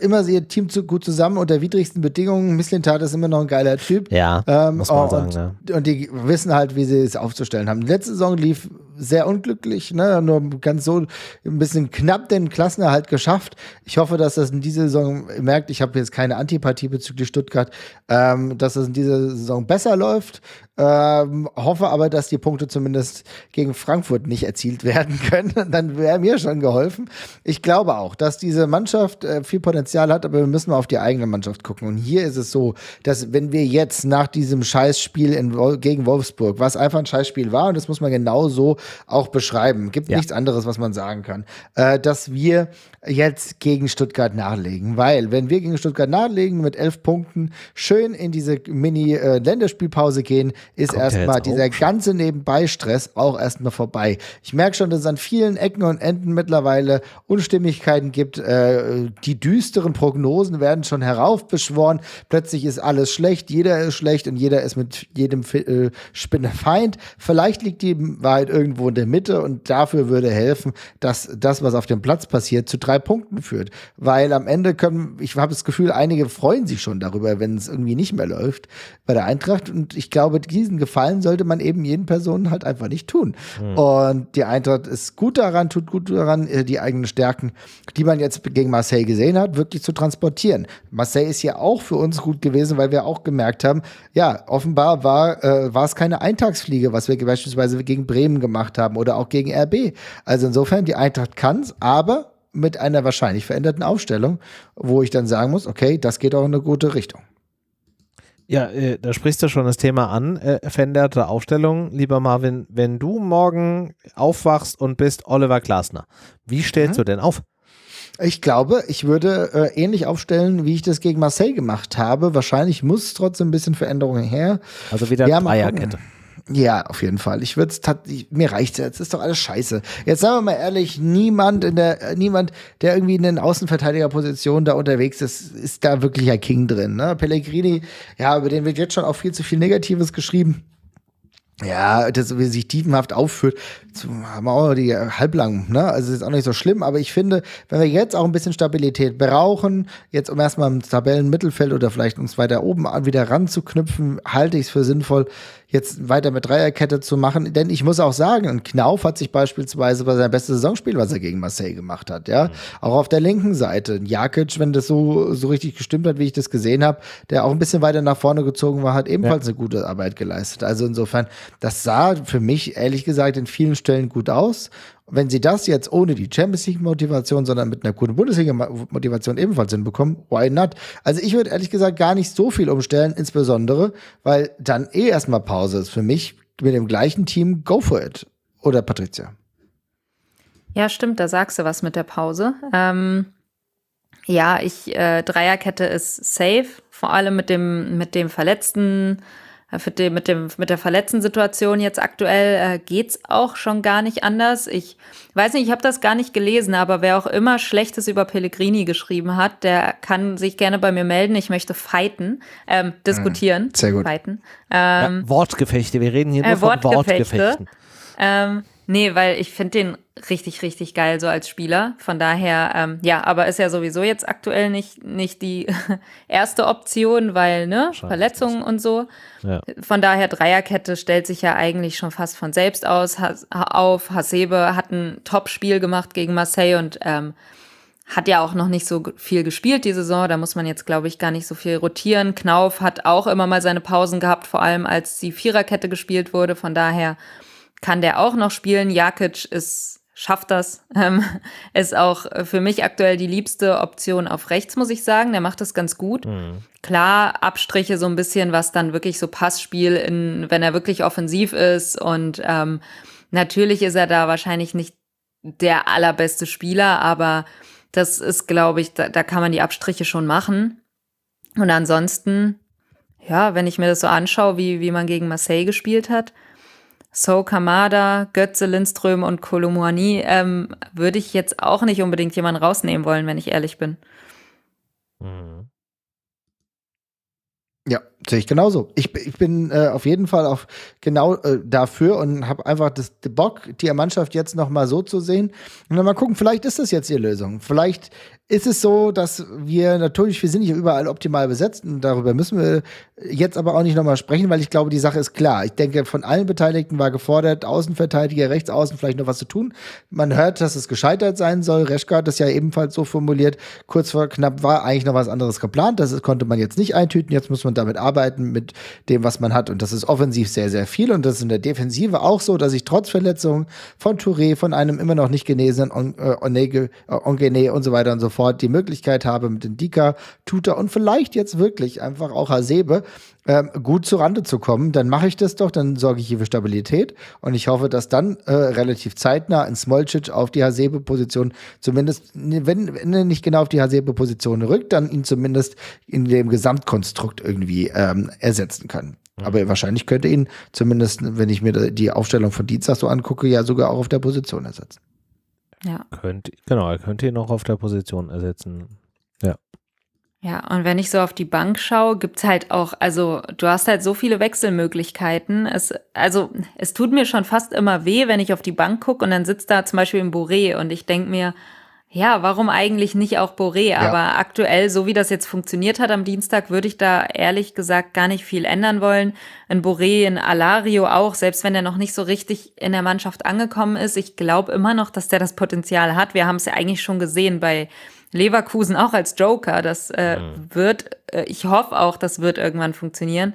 immer ihr Team zu, gut zusammen unter widrigsten Bedingungen. Misslintat ist immer noch ein geiler Typ. Ja, ähm, muss man sagen. Und, ja. und die wissen halt, wie sie es aufzustellen haben. Die letzte Saison lief sehr unglücklich, ne? nur ganz so ein bisschen knapp den Klassenerhalt geschafft. Ich hoffe, dass das in dieser Saison, merkt, ich habe jetzt keine Antipathie bezüglich Stuttgart, ähm, dass es in dieser Saison besser läuft. Ähm, hoffe aber, dass die Punkte zumindest gegen Frankfurt nicht erzielt werden können. Dann wäre mir schon geholfen. Ich glaube auch, dass diese Mannschaft äh, viel Potenzial hat, aber wir müssen mal auf die eigene Mannschaft gucken. Und hier ist es so, dass wenn wir jetzt nach diesem Scheißspiel in, gegen Wolfsburg, was einfach ein Scheißspiel war, und das muss man genau so auch beschreiben, gibt ja. nichts anderes, was man sagen kann, äh, dass wir jetzt gegen Stuttgart nachlegen. Weil, wenn wir gegen Stuttgart nachlegen mit elf Punkten, schön in diese Mini-Länderspielpause äh, gehen, ist erstmal dieser ganze Nebenbei-Stress auch erstmal vorbei. Ich merke schon, dass es an vielen Ecken und Enden mittlerweile Unstimmigkeiten gibt. Äh, die düsteren Prognosen werden schon heraufbeschworen. Plötzlich ist alles schlecht, jeder ist schlecht und jeder ist mit jedem äh, Spinnefeind. Vielleicht liegt die Wahrheit irgendwo in der Mitte und dafür würde helfen, dass das, was auf dem Platz passiert, zu drei Punkten führt. Weil am Ende können, ich habe das Gefühl, einige freuen sich schon darüber, wenn es irgendwie nicht mehr läuft bei der Eintracht. Und ich glaube, diesen Gefallen sollte man eben jeden Personen halt einfach nicht tun. Mhm. Und die Eintracht ist gut daran, tut gut daran, äh, die eigenen Stärken, die man jetzt gegen Marseille gesehen hat, wirklich zu transportieren. Marseille ist ja auch für uns gut gewesen, weil wir auch gemerkt haben, ja, offenbar war, äh, war es keine Eintagsfliege, was wir beispielsweise gegen Bremen gemacht haben oder auch gegen RB. Also insofern, die Eintracht kann es, aber mit einer wahrscheinlich veränderten Aufstellung, wo ich dann sagen muss, okay, das geht auch in eine gute Richtung. Ja, äh, da sprichst du schon das Thema an, äh, veränderte Aufstellung. Lieber Marvin, wenn du morgen aufwachst und bist Oliver Glasner, wie stellst mhm. du denn auf? Ich glaube, ich würde äh, ähnlich aufstellen, wie ich das gegen Marseille gemacht habe. Wahrscheinlich muss trotzdem ein bisschen Veränderung her. Also wieder ja, Dreierkette. Ja, auf jeden Fall. Ich würde es mir reicht jetzt, ist doch alles scheiße. Jetzt sagen wir mal ehrlich, niemand in der niemand, der irgendwie in den Außenverteidigerpositionen da unterwegs ist, ist da wirklich ein King drin, ne? Pellegrini, ja, über den wird jetzt schon auch viel zu viel negatives geschrieben ja, das, wie sich tiefenhaft aufführt, haben wir auch die halblang, ne? Also ist auch nicht so schlimm, aber ich finde, wenn wir jetzt auch ein bisschen Stabilität brauchen, jetzt um erstmal im Tabellenmittelfeld oder vielleicht uns weiter oben wieder ranzuknüpfen, halte ich es für sinnvoll, jetzt weiter mit Dreierkette zu machen. Denn ich muss auch sagen, Knauf hat sich beispielsweise bei seinem besten Saisonspiel, was er gegen Marseille gemacht hat, ja, mhm. auch auf der linken Seite. Jakic, wenn das so, so richtig gestimmt hat, wie ich das gesehen habe, der auch ein bisschen weiter nach vorne gezogen war, hat ebenfalls ja. eine gute Arbeit geleistet. Also insofern, das sah für mich ehrlich gesagt in vielen Stellen gut aus. Wenn sie das jetzt ohne die Champions League Motivation, sondern mit einer guten Bundesliga Motivation ebenfalls hinbekommen, why not? Also ich würde ehrlich gesagt gar nicht so viel umstellen, insbesondere, weil dann eh erstmal Pause ist für mich mit dem gleichen Team, go for it. Oder Patricia? Ja, stimmt, da sagst du was mit der Pause. Ähm, ja, ich, äh, Dreierkette ist safe, vor allem mit dem, mit dem verletzten die, mit, dem, mit der verletzten Situation jetzt aktuell äh, geht's auch schon gar nicht anders. Ich weiß nicht, ich habe das gar nicht gelesen, aber wer auch immer Schlechtes über Pellegrini geschrieben hat, der kann sich gerne bei mir melden. Ich möchte fighten, ähm, diskutieren. Mhm, sehr gut. Fighten. Ähm, ja, Wortgefechte, wir reden hier nur äh, von Wortgefechten. Ähm, Nee, weil ich finde den richtig, richtig geil so als Spieler. Von daher, ähm, ja, aber ist ja sowieso jetzt aktuell nicht, nicht die erste Option, weil, ne, Scheiße. Verletzungen und so. Ja. Von daher, Dreierkette stellt sich ja eigentlich schon fast von selbst aus has auf. Hasebe hat ein Top-Spiel gemacht gegen Marseille und ähm, hat ja auch noch nicht so viel gespielt die Saison. Da muss man jetzt, glaube ich, gar nicht so viel rotieren. Knauf hat auch immer mal seine Pausen gehabt, vor allem als die Viererkette gespielt wurde. Von daher kann der auch noch spielen. Jakic ist schafft das. Ähm, ist auch für mich aktuell die liebste Option auf rechts, muss ich sagen. Der macht das ganz gut. Mhm. Klar, Abstriche so ein bisschen, was dann wirklich so Passspiel, in, wenn er wirklich offensiv ist. Und ähm, natürlich ist er da wahrscheinlich nicht der allerbeste Spieler, aber das ist, glaube ich, da, da kann man die Abstriche schon machen. Und ansonsten, ja, wenn ich mir das so anschaue, wie, wie man gegen Marseille gespielt hat, So Kamada, Götze, Lindström und Kolomouani ähm, würde ich jetzt auch nicht unbedingt jemanden rausnehmen wollen, wenn ich ehrlich bin. Mhm. Sehe ich genauso. Ich, ich bin äh, auf jeden Fall auf genau äh, dafür und habe einfach das Bock, die Mannschaft jetzt noch mal so zu sehen und dann mal gucken. Vielleicht ist das jetzt die Lösung. Vielleicht ist es so, dass wir natürlich, wir sind nicht überall optimal besetzt und darüber müssen wir jetzt aber auch nicht nochmal sprechen, weil ich glaube, die Sache ist klar. Ich denke, von allen Beteiligten war gefordert, Außenverteidiger, Rechtsaußen vielleicht noch was zu tun. Man hört, dass es gescheitert sein soll. Reschka hat das ja ebenfalls so formuliert. Kurz vor knapp war eigentlich noch was anderes geplant. Das konnte man jetzt nicht eintüten. Jetzt muss man damit arbeiten mit dem, was man hat. Und das ist offensiv sehr, sehr viel. Und das ist in der Defensive auch so, dass ich trotz Verletzungen von Touré, von einem immer noch nicht genesenen Ongene äh, und so weiter und so fort die Möglichkeit habe, mit den Dika, Tuta und vielleicht jetzt wirklich einfach auch Hasebe ähm, gut zu Rande zu kommen, dann mache ich das doch, dann sorge ich hier für Stabilität und ich hoffe, dass dann äh, relativ zeitnah ein Smolcic auf die Hasebe-Position zumindest, wenn, wenn er nicht genau auf die Hasebe-Position rückt, dann ihn zumindest in dem Gesamtkonstrukt irgendwie ähm, ersetzen kann. Aber wahrscheinlich könnte ihn zumindest, wenn ich mir die Aufstellung von Dienstag so angucke, ja sogar auch auf der Position ersetzen. Ja. Könnt, genau, er könnte ihn noch auf der Position ersetzen. Ja. Ja, und wenn ich so auf die Bank schaue, gibt's halt auch, also du hast halt so viele Wechselmöglichkeiten. Es, also es tut mir schon fast immer weh, wenn ich auf die Bank gucke und dann sitzt da zum Beispiel ein Boré und ich denk mir, ja, warum eigentlich nicht auch Boré? Ja. Aber aktuell, so wie das jetzt funktioniert hat am Dienstag, würde ich da ehrlich gesagt gar nicht viel ändern wollen. Ein Boré, ein Alario auch, selbst wenn er noch nicht so richtig in der Mannschaft angekommen ist. Ich glaube immer noch, dass der das Potenzial hat. Wir haben es ja eigentlich schon gesehen bei Leverkusen auch als Joker. Das äh, mhm. wird, äh, ich hoffe auch, das wird irgendwann funktionieren.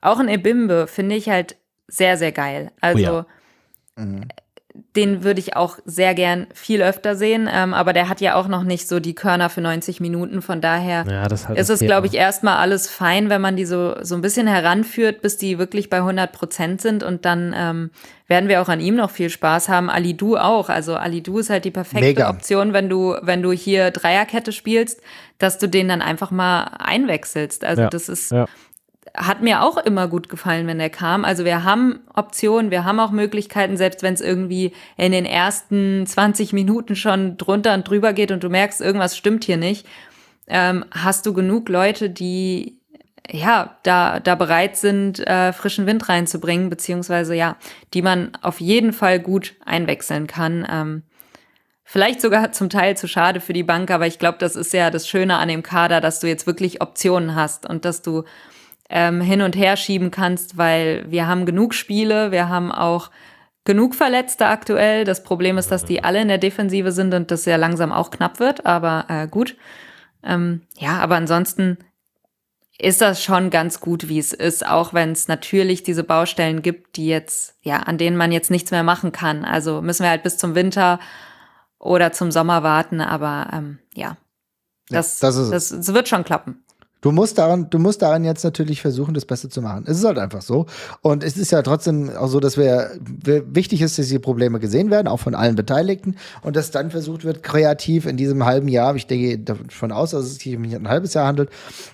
Auch ein Ebimbe finde ich halt sehr, sehr geil. Also, oh ja. mhm den würde ich auch sehr gern viel öfter sehen, ähm, aber der hat ja auch noch nicht so die Körner für 90 Minuten. Von daher ja, halt ist es, glaube ich, erstmal alles fein, wenn man die so, so ein bisschen heranführt, bis die wirklich bei 100 Prozent sind und dann ähm, werden wir auch an ihm noch viel Spaß haben. Ali Du auch. Also Ali Du ist halt die perfekte Mega. Option, wenn du, wenn du hier Dreierkette spielst, dass du den dann einfach mal einwechselst. Also ja, das ist, ja hat mir auch immer gut gefallen, wenn der kam. Also wir haben Optionen, wir haben auch Möglichkeiten, selbst wenn es irgendwie in den ersten 20 Minuten schon drunter und drüber geht und du merkst, irgendwas stimmt hier nicht, ähm, hast du genug Leute, die ja da da bereit sind, äh, frischen Wind reinzubringen, beziehungsweise ja, die man auf jeden Fall gut einwechseln kann. Ähm, Vielleicht sogar zum Teil zu schade für die Bank, aber ich glaube, das ist ja das Schöne an dem Kader, dass du jetzt wirklich Optionen hast und dass du ähm, hin und her schieben kannst, weil wir haben genug Spiele, wir haben auch genug Verletzte aktuell. Das Problem ist, dass die alle in der Defensive sind und das ja langsam auch knapp wird, aber äh, gut. Ähm, ja, aber ansonsten ist das schon ganz gut, wie es ist, auch wenn es natürlich diese Baustellen gibt, die jetzt, ja, an denen man jetzt nichts mehr machen kann. Also müssen wir halt bis zum Winter oder zum Sommer warten, aber ähm, ja, das, ja, das, das, das wird schon klappen. Du musst daran, du musst daran jetzt natürlich versuchen, das Beste zu machen. Es ist halt einfach so. Und es ist ja trotzdem auch so, dass wir, wichtig ist, dass diese Probleme gesehen werden, auch von allen Beteiligten. Und dass dann versucht wird, kreativ in diesem halben Jahr, ich denke davon aus, dass es sich um ein halbes Jahr handelt,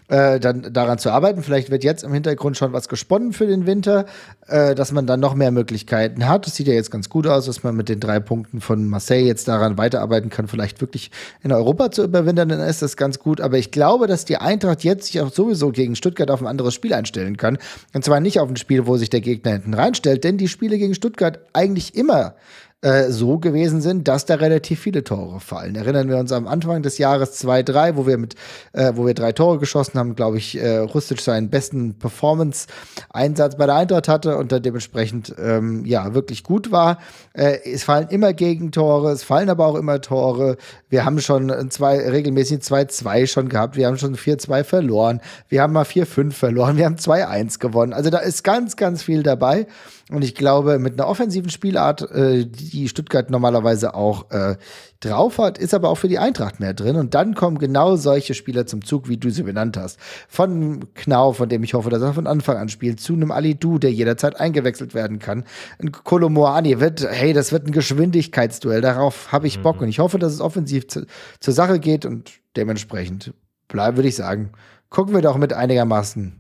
äh, dann daran zu arbeiten. Vielleicht wird jetzt im Hintergrund schon was gesponnen für den Winter, äh, dass man dann noch mehr Möglichkeiten hat. Das sieht ja jetzt ganz gut aus, dass man mit den drei Punkten von Marseille jetzt daran weiterarbeiten kann, vielleicht wirklich in Europa zu überwintern. Dann ist das ganz gut. Aber ich glaube, dass die Eintracht jetzt jetzt sich auch sowieso gegen Stuttgart auf ein anderes Spiel einstellen kann. Und zwar nicht auf ein Spiel, wo sich der Gegner hinten reinstellt, denn die Spiele gegen Stuttgart eigentlich immer äh, so gewesen sind, dass da relativ viele Tore fallen. Erinnern wir uns am Anfang des Jahres 2-3, wo wir mit, äh, wo wir drei Tore geschossen haben, glaube ich, äh, Rustic seinen besten Performance-Einsatz bei der Eintracht hatte und da dementsprechend ähm, ja wirklich gut war. Äh, es fallen immer Gegentore, es fallen aber auch immer Tore. Wir haben schon zwei, regelmäßig 2-2 schon gehabt, wir haben schon 4-2 verloren, wir haben mal 4-5 verloren, wir haben 2-1 gewonnen. Also da ist ganz, ganz viel dabei. Und ich glaube, mit einer offensiven Spielart, äh, die Stuttgart normalerweise auch äh, drauf hat, ist aber auch für die Eintracht mehr drin. Und dann kommen genau solche Spieler zum Zug, wie du sie benannt hast. Von Knau, von dem ich hoffe, dass er von Anfang an spielt, zu einem Ali Du, der jederzeit eingewechselt werden kann. Ein Kolomoani wird, hey, das wird ein Geschwindigkeitsduell. Darauf habe ich Bock. Mhm. Und ich hoffe, dass es offensiv zu, zur Sache geht. Und dementsprechend bleiben, würde ich sagen, gucken wir doch mit einigermaßen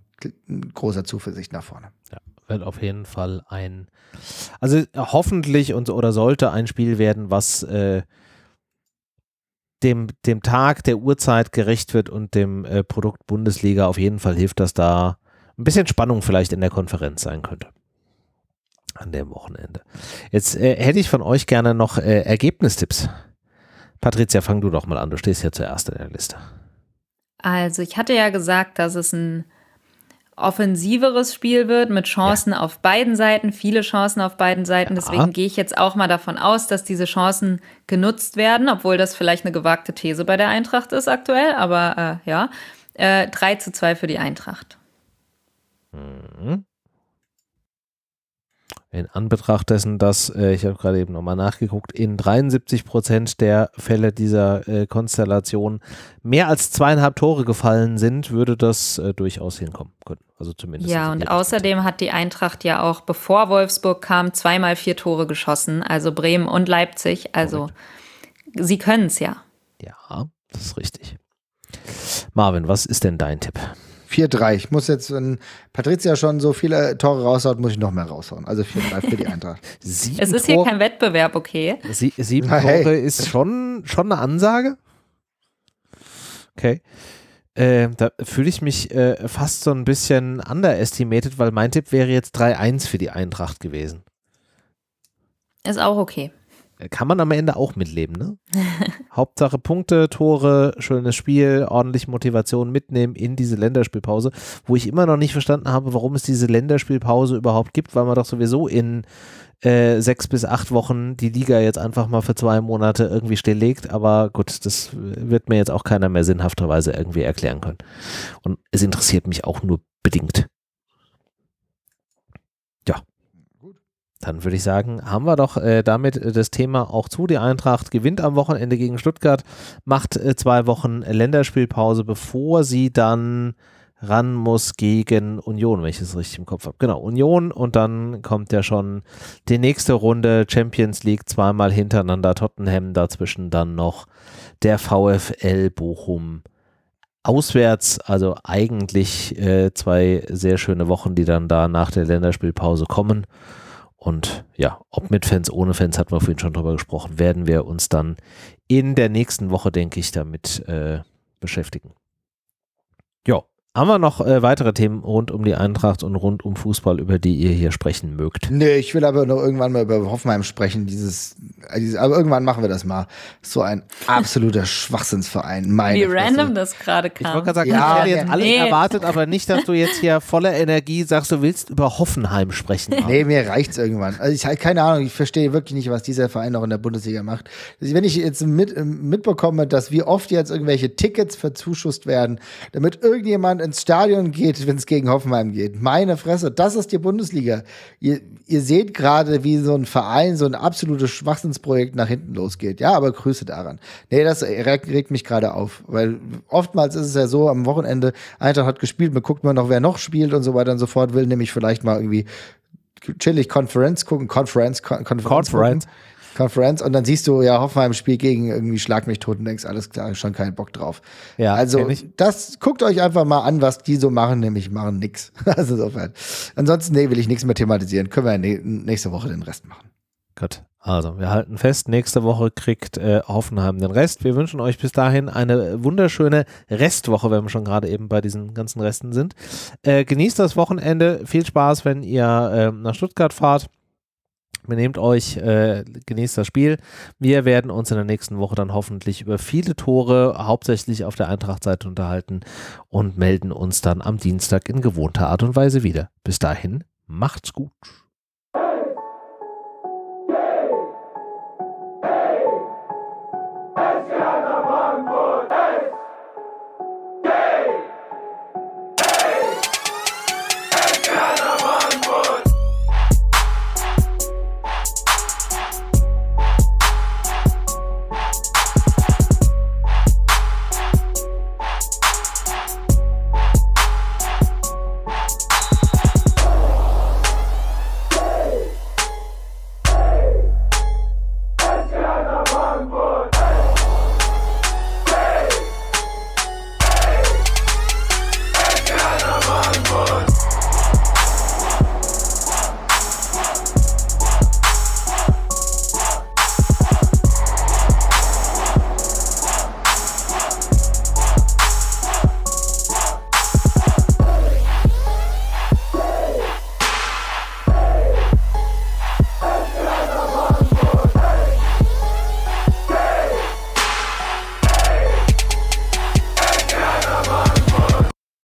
großer Zuversicht nach vorne. Ja wird auf jeden Fall ein, also hoffentlich und oder sollte ein Spiel werden, was äh, dem, dem Tag, der Uhrzeit gerecht wird und dem äh, Produkt Bundesliga auf jeden Fall hilft, dass da ein bisschen Spannung vielleicht in der Konferenz sein könnte. An dem Wochenende. Jetzt äh, hätte ich von euch gerne noch äh, Ergebnistipps. Patricia, fang du doch mal an. Du stehst ja zuerst in der Liste. Also, ich hatte ja gesagt, dass es ein offensiveres Spiel wird mit Chancen ja. auf beiden Seiten, viele Chancen auf beiden Seiten. Ja. Deswegen gehe ich jetzt auch mal davon aus, dass diese Chancen genutzt werden, obwohl das vielleicht eine gewagte These bei der Eintracht ist aktuell, aber äh, ja. Äh, 3 zu 2 für die Eintracht. Mhm in Anbetracht dessen, dass, äh, ich habe gerade eben nochmal nachgeguckt, in 73 Prozent der Fälle dieser äh, Konstellation mehr als zweieinhalb Tore gefallen sind, würde das äh, durchaus hinkommen können. Also zumindest. Ja, und außerdem hat die Eintracht ja auch, bevor Wolfsburg kam, zweimal vier Tore geschossen, also Bremen und Leipzig. Also Correct. sie können es ja. Ja, das ist richtig. Marvin, was ist denn dein Tipp? 4-3. Ich muss jetzt, wenn Patricia schon so viele Tore raushaut, muss ich noch mehr raushauen. Also 4-3 für die Eintracht. Sieben es ist hier kein Wettbewerb, okay? Sie, sieben Na, Tore hey. ist schon, schon eine Ansage. Okay. Äh, da fühle ich mich äh, fast so ein bisschen underestimated, weil mein Tipp wäre jetzt 3-1 für die Eintracht gewesen. Ist auch okay. Kann man am Ende auch mitleben, ne? Hauptsache Punkte, Tore, schönes Spiel, ordentlich Motivation mitnehmen in diese Länderspielpause, wo ich immer noch nicht verstanden habe, warum es diese Länderspielpause überhaupt gibt, weil man doch sowieso in äh, sechs bis acht Wochen die Liga jetzt einfach mal für zwei Monate irgendwie stilllegt. Aber gut, das wird mir jetzt auch keiner mehr sinnhafterweise irgendwie erklären können. Und es interessiert mich auch nur bedingt. Dann würde ich sagen, haben wir doch äh, damit äh, das Thema auch zu. Die Eintracht gewinnt am Wochenende gegen Stuttgart, macht äh, zwei Wochen Länderspielpause, bevor sie dann ran muss gegen Union, wenn ich es richtig im Kopf habe. Genau, Union und dann kommt ja schon die nächste Runde Champions League zweimal hintereinander Tottenham, dazwischen dann noch der VfL Bochum auswärts, also eigentlich äh, zwei sehr schöne Wochen, die dann da nach der Länderspielpause kommen. Und ja, ob mit Fans, ohne Fans, hatten wir vorhin schon drüber gesprochen, werden wir uns dann in der nächsten Woche, denke ich, damit äh, beschäftigen. Ja, haben wir noch äh, weitere Themen rund um die Eintracht und rund um Fußball, über die ihr hier sprechen mögt? Nee, ich will aber noch irgendwann mal über Hoffenheim sprechen. Dieses, äh, dieses aber irgendwann machen wir das mal. So ein absoluter Schwachsinnsverein. Meine Wie Fresse. random das gerade kam. Ich wollte gerade sagen, ja, ich hätte jetzt alles nee. erwartet, aber nicht, dass du jetzt hier voller Energie sagst, du willst über Hoffenheim sprechen. nee, mir reicht's irgendwann. Also ich habe keine Ahnung, ich verstehe wirklich nicht, was dieser Verein noch in der Bundesliga macht. Also wenn ich jetzt mit, mitbekomme, dass wie oft jetzt irgendwelche Tickets verzuschusst werden, damit irgendjemand ins Stadion geht, wenn es gegen Hoffenheim geht. Meine Fresse, das ist die Bundesliga. Ihr, ihr seht gerade, wie so ein Verein, so ein absolutes Schwachsinnsprojekt nach hinten losgeht. Ja, aber Grüße daran. Nee, das regt, regt mich gerade auf, weil oftmals ist es ja so, am Wochenende, Eintracht hat gespielt, man guckt mal noch, wer noch spielt und so weiter und so fort, will nämlich vielleicht mal irgendwie chillig Konferenz gucken, Conference, Kon Konferenz. Conference. Conference und dann siehst du ja Hoffenheim spielt gegen irgendwie Schlag mich tot und denkst, alles klar, schon keinen Bock drauf. Ja, also das guckt euch einfach mal an, was die so machen, nämlich machen nix. Also insofern. Ansonsten, nee, will ich nichts mehr thematisieren. Können wir nächste Woche den Rest machen. Gut. Also, wir halten fest, nächste Woche kriegt äh, Hoffenheim den Rest. Wir wünschen euch bis dahin eine wunderschöne Restwoche, wenn wir schon gerade eben bei diesen ganzen Resten sind. Äh, genießt das Wochenende. Viel Spaß, wenn ihr äh, nach Stuttgart fahrt. Benehmt euch, äh, genießt das Spiel. Wir werden uns in der nächsten Woche dann hoffentlich über viele Tore, hauptsächlich auf der Eintracht-Seite unterhalten und melden uns dann am Dienstag in gewohnter Art und Weise wieder. Bis dahin, macht's gut.